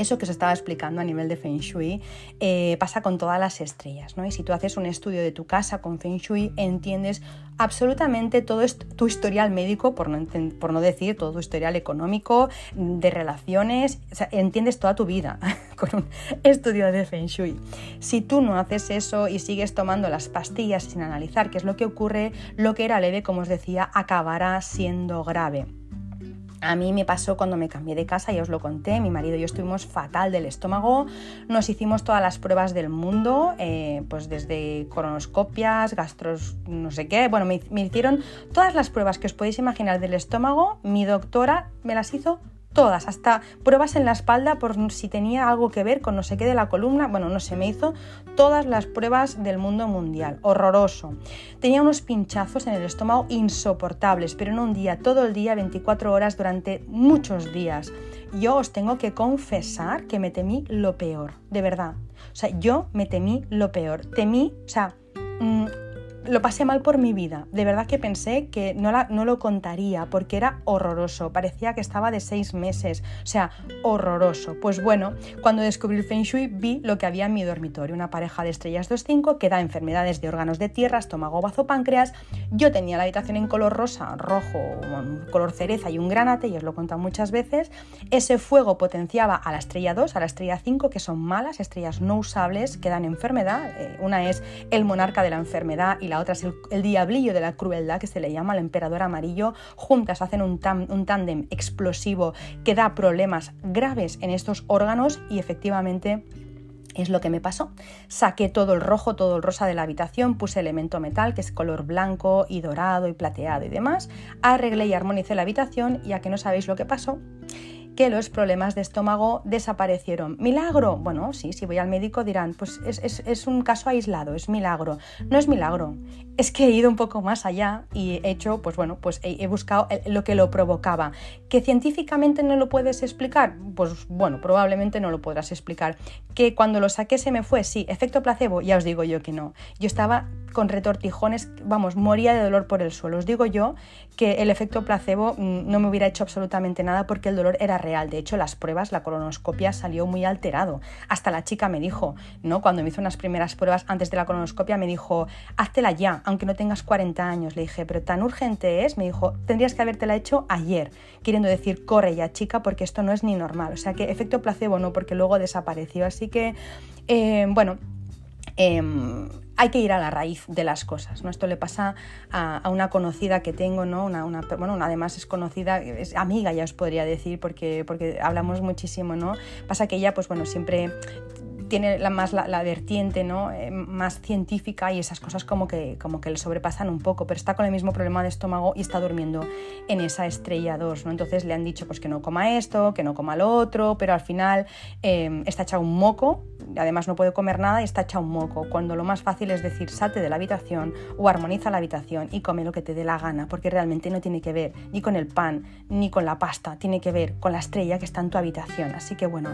eso que os estaba explicando a nivel de Feng Shui eh, pasa con todas las estrellas, ¿no? Y si tú haces un estudio de tu casa con Feng Shui, entiendes absolutamente todo tu historial médico, por no, decir todo tu historial económico, de relaciones, entiendes toda tu vida con un estudio de Feng Shui. Si tú no haces eso y sigues tomando las pastillas sin analizar qué es lo que ocurre, lo que era leve, como os decía, acabará siendo grave. A mí me pasó cuando me cambié de casa, ya os lo conté, mi marido y yo estuvimos fatal del estómago, nos hicimos todas las pruebas del mundo, eh, pues desde colonoscopias, gastros, no sé qué, bueno, me, me hicieron todas las pruebas que os podéis imaginar del estómago, mi doctora me las hizo todas, hasta pruebas en la espalda por si tenía algo que ver con no sé qué de la columna, bueno, no se me hizo todas las pruebas del mundo mundial, horroroso. Tenía unos pinchazos en el estómago insoportables, pero no un día, todo el día, 24 horas durante muchos días. Yo os tengo que confesar que me temí lo peor, de verdad. O sea, yo me temí lo peor. Temí, o sea, mm, lo pasé mal por mi vida. De verdad que pensé que no, la, no lo contaría porque era horroroso. Parecía que estaba de seis meses. O sea, horroroso. Pues bueno, cuando descubrí el Feng Shui vi lo que había en mi dormitorio. Una pareja de estrellas 2.5 que da enfermedades de órganos de tierra, estómago, bazo, páncreas. Yo tenía la habitación en color rosa, rojo, color cereza y un granate, y os lo he contado muchas veces. Ese fuego potenciaba a la estrella 2, a la estrella 5, que son malas, estrellas no usables, que dan enfermedad. Eh, una es el monarca de la enfermedad y la otra es el, diablillo de la crueldad, que se le llama el emperador amarillo. Juntas hacen un, un tándem explosivo que da problemas graves en estos órganos y efectivamente es lo que me pasó. Saqué todo el rojo, todo el rosa de la habitación, puse elemento metal, que es color blanco y dorado y plateado y demás. Arreglé y armonicé la habitación y a que no sabéis lo que pasó que los problemas de estómago desaparecieron. ¿Milagro? Bueno, sí, si voy al médico dirán, pues es, un caso aislado, es milagro. No es milagro, es que he ido un poco más allá y he hecho, pues bueno, pues he, buscado lo que lo provocaba. ¿Que científicamente no lo puedes explicar? Pues bueno, probablemente no lo podrás explicar. ¿Que cuando lo saqué se me fue? Sí, efecto placebo, ya os digo yo que no. Yo estaba con retortijones, vamos, moría de dolor por el suelo. Os digo yo que el efecto placebo mm, no me hubiera hecho absolutamente nada porque el dolor era real. De hecho, las pruebas, la colonoscopia salió muy alterado. Hasta la chica me dijo, ¿no? Cuando me hizo unas primeras pruebas antes de la colonoscopia, me dijo, háztela ya, aunque no tengas 40 años. Le dije, pero tan urgente es, me dijo, tendrías que habértela hecho ayer, queriendo decir, corre ya, chica, porque esto no es ni normal. O sea que efecto placebo no, porque luego desapareció. Así que, eh, bueno, Em, hay que ir a la raíz de las cosas. ¿no? Esto le pasa a, una conocida que tengo, ¿no? Una, bueno, además es conocida, es amiga ya os podría decir, porque, porque hablamos muchísimo, ¿no? Pasa que ella, pues bueno, siempre tiene la, más la, vertiente ¿no? Eh, más científica y esas cosas como que, como que le sobrepasan un poco, pero está con el mismo problema de estómago y está durmiendo en esa estrella 2. ¿no? Entonces le han dicho pues, que no coma esto, que no coma lo otro, pero al final eh, está echado un moco, además no puede comer nada y está echado un moco, cuando lo más fácil es decir salte de la habitación o armoniza la habitación y come lo que te dé la gana, porque realmente no tiene que ver ni con el pan ni con la pasta, tiene que ver con la estrella que está en tu habitación. Así que bueno,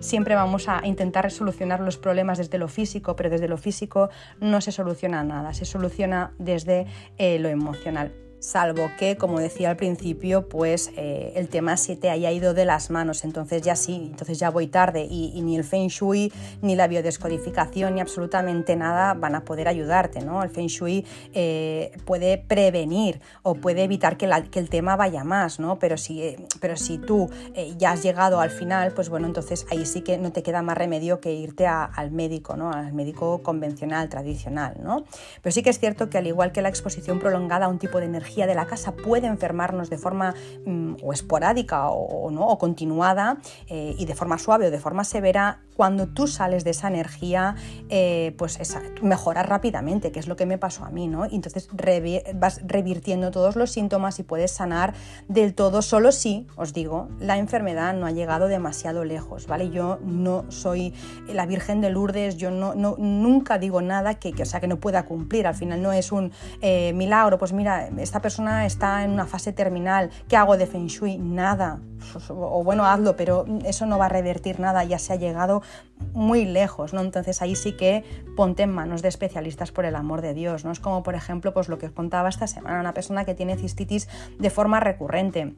siempre vamos a intentar resolucionar los problemas desde lo físico, pero desde lo físico no se soluciona nada, se soluciona desde eh, lo emocional salvo que, como decía al principio, pues eh, el tema se te haya ido de las manos, entonces ya sí, entonces ya voy tarde y, ni el Feng Shui, ni la biodescodificación, ni absolutamente nada van a poder ayudarte, ¿no? El Feng Shui eh, puede prevenir o puede evitar que, el tema vaya más, ¿no? Pero si, eh, pero si tú ya has llegado al final, pues bueno, entonces ahí sí que no te queda más remedio que irte al médico, ¿no? Al médico convencional, tradicional, ¿no? Pero sí que es cierto que al igual que la exposición prolongada a un tipo de energía, de la casa puede enfermarnos de forma mm, o esporádica o, ¿no? o continuada eh, y de forma suave o de forma severa, cuando tú sales de esa energía, eh, pues esa, mejoras rápidamente, que es lo que me pasó a mí, ¿no? Y entonces vas revirtiendo todos los síntomas y puedes sanar del todo, solo si, os digo, la enfermedad no ha llegado demasiado lejos, ¿vale? Yo no soy la Virgen de Lourdes, yo no, nunca digo nada que, que, o sea, que no pueda cumplir, al final no es un eh, milagro, pues mira, esta persona está en una fase terminal, ¿qué hago de Feng Shui? Nada, o bueno, hazlo, pero eso no va a revertir nada, ya se ha llegado muy lejos, ¿no? Entonces ahí sí que ponte en manos de especialistas por el amor de Dios, ¿no? Es como, por ejemplo, pues lo que os contaba esta semana, una persona que tiene cistitis de forma recurrente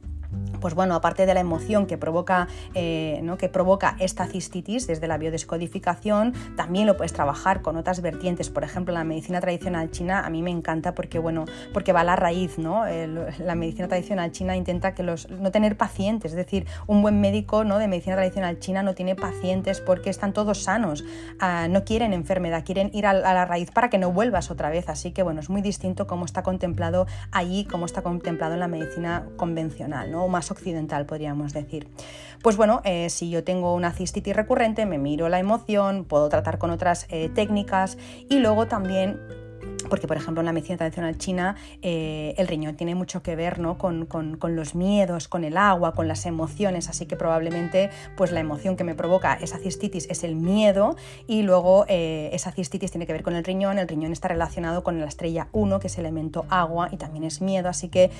pues bueno, aparte de la emoción que provoca, eh, ¿no? que provoca esta cistitis desde la biodescodificación, también lo puedes trabajar con otras vertientes. Por ejemplo, la medicina tradicional china a mí me encanta porque, bueno, porque va a la raíz, ¿no? la medicina tradicional china intenta que los, no tener pacientes, es decir, un buen médico ¿no? de medicina tradicional china no tiene pacientes porque están todos sanos, ah, no quieren enfermedad, quieren ir a, la raíz para que no vuelvas otra vez. Así que, bueno, es muy distinto cómo está contemplado allí, cómo está contemplado en la medicina convencional, ¿no? O más occidental, podríamos decir. Pues bueno, eh, si yo tengo una cistitis recurrente, me miro la emoción, puedo tratar con otras eh, técnicas y luego también porque por ejemplo en la medicina tradicional china eh, el riñón tiene mucho que ver ¿no? con, los miedos, con el agua, con las emociones, así que probablemente pues la emoción que me provoca esa cistitis es el miedo y luego eh, esa cistitis tiene que ver con el riñón, el riñón está relacionado con la estrella 1 que es elemento agua y también es miedo, así que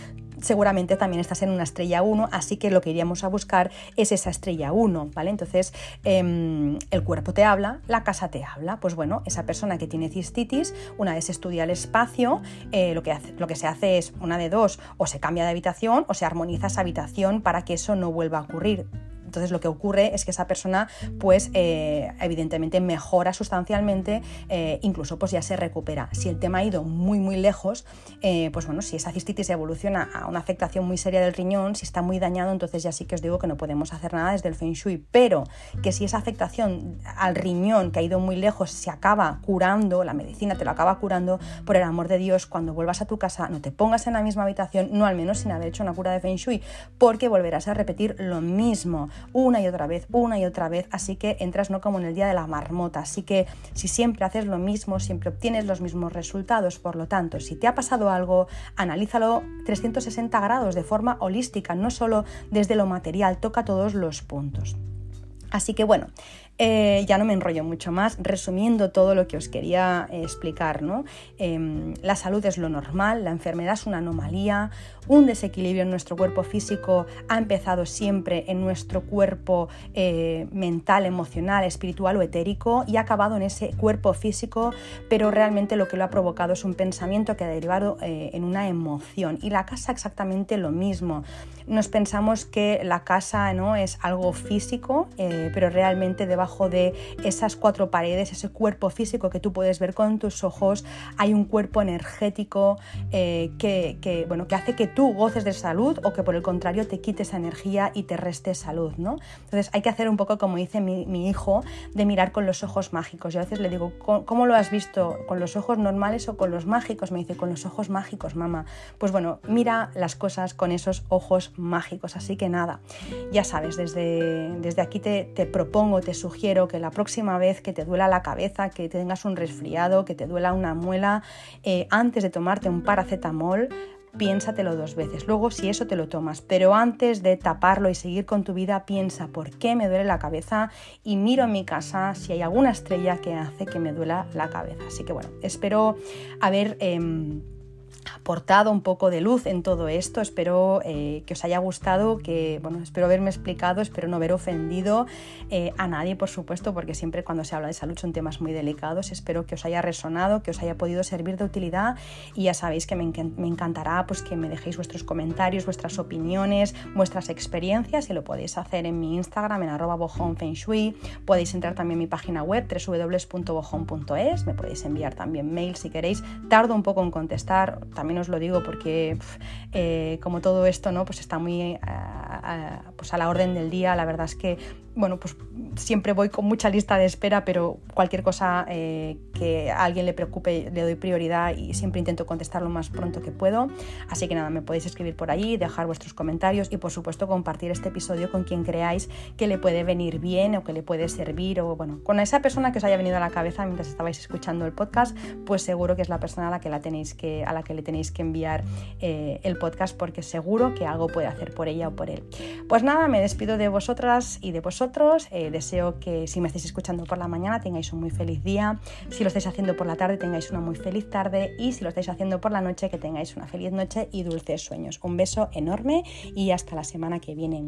seguramente también estás en una estrella 1, así que lo que iríamos a buscar es esa estrella 1, ¿vale? Entonces, em, el cuerpo te habla, la casa te habla. Pues bueno, esa persona que tiene cistitis, una vez estudia el espacio, eh, lo, que lo que se hace es una de dos, o se cambia de habitación o se armoniza esa habitación para que eso no vuelva a ocurrir. Entonces lo que ocurre es que esa persona pues eh, evidentemente mejora sustancialmente, eh, incluso pues ya se recupera. Si el tema ha ido muy muy lejos, eh, pues bueno, si esa cistitis evoluciona a una afectación muy seria del riñón, si está muy dañado, entonces ya sí que os digo que no podemos hacer nada desde el Feng Shui, pero que si esa afectación al riñón que ha ido muy lejos se acaba curando, la medicina te lo acaba curando, por el amor de Dios, cuando vuelvas a tu casa no te pongas en la misma habitación, no al menos sin haber hecho una cura de Feng Shui, porque volverás a repetir lo mismo una y otra vez, una y otra vez, así que entras no como en el día de la marmota, así que si siempre haces lo mismo, siempre obtienes los mismos resultados, por lo tanto, si te ha pasado algo, analízalo 360 grados de forma holística, no solo desde lo material, toca todos los puntos. Así que bueno, eh, ya no me enrollo mucho más, resumiendo todo lo que os quería eh, explicar. ¿no? Em, la salud es lo normal, la enfermedad es una anomalía, un desequilibrio en nuestro cuerpo físico ha empezado siempre en nuestro cuerpo eh, mental, emocional, espiritual o etérico y ha acabado en ese cuerpo físico, pero realmente lo que lo ha provocado es un pensamiento que ha derivado en una emoción. Y la casa exactamente lo mismo. Nos pensamos que la casa ¿no? es algo físico, pero realmente debajo de esas cuatro paredes, ese cuerpo físico que tú puedes ver con tus ojos, hay un cuerpo energético eh, que, bueno, que hace que tú goces de salud o que por el contrario te quite esa energía y te reste salud. ¿no? Entonces hay que hacer un poco como dice mi, hijo, de mirar con los ojos mágicos. Yo a veces le digo, ¿cómo lo has visto? ¿Con los ojos normales o con los mágicos? Me dice, con los ojos mágicos, mamá. Pues bueno, mira las cosas con esos ojos mágicos. Así que nada, ya sabes, desde, desde aquí te, propongo, te sugiero que la próxima vez que te duela la cabeza, que tengas un resfriado, que te duela una muela, eh, antes de tomarte un paracetamol, piénsatelo dos veces. Luego, si eso te lo tomas, pero antes de taparlo y seguir con tu vida, piensa por qué me duele la cabeza y miro en mi casa si hay alguna estrella que hace que me duela la cabeza. Así que bueno, espero haber... Em, aportado un poco de luz en todo esto. Espero eh, que os haya gustado, que bueno, espero haberme explicado, espero no haber ofendido eh, a nadie, por supuesto, porque siempre cuando se habla de salud son temas muy delicados. Espero que os haya resonado, que os haya podido servir de utilidad y ya sabéis que me, encantará pues, que me dejéis vuestros comentarios, vuestras opiniones, vuestras experiencias y lo podéis hacer en mi Instagram en arroba Shui. Podéis entrar también en mi página web www.bojon.es, me podéis enviar también mail si queréis. Tardo un poco en contestar, también os lo digo porque eh, como todo esto ¿no? pues está muy a, pues a la orden del día, la verdad es que bueno, pues siempre voy con mucha lista de espera, pero cualquier cosa eh, que a alguien le preocupe le doy prioridad y siempre intento contestar lo más pronto que puedo. Así que nada, me podéis escribir por ahí, dejar vuestros comentarios y por supuesto compartir este episodio con quien creáis que le puede venir bien o que le puede servir o bueno, con esa persona que os haya venido a la cabeza mientras estabais escuchando el podcast, pues seguro que es la persona a la que, la tenéis que, a la que le tenéis que enviar eh, el podcast porque seguro que algo puede hacer por ella o por él. Pues nada, me despido de vosotras y de vosotros eh, deseo que si me estáis escuchando por la mañana tengáis un muy feliz día, si lo estáis haciendo por la tarde tengáis una muy feliz tarde y si lo estáis haciendo por la noche que tengáis una feliz noche y dulces sueños. Un beso enorme y hasta la semana que viene.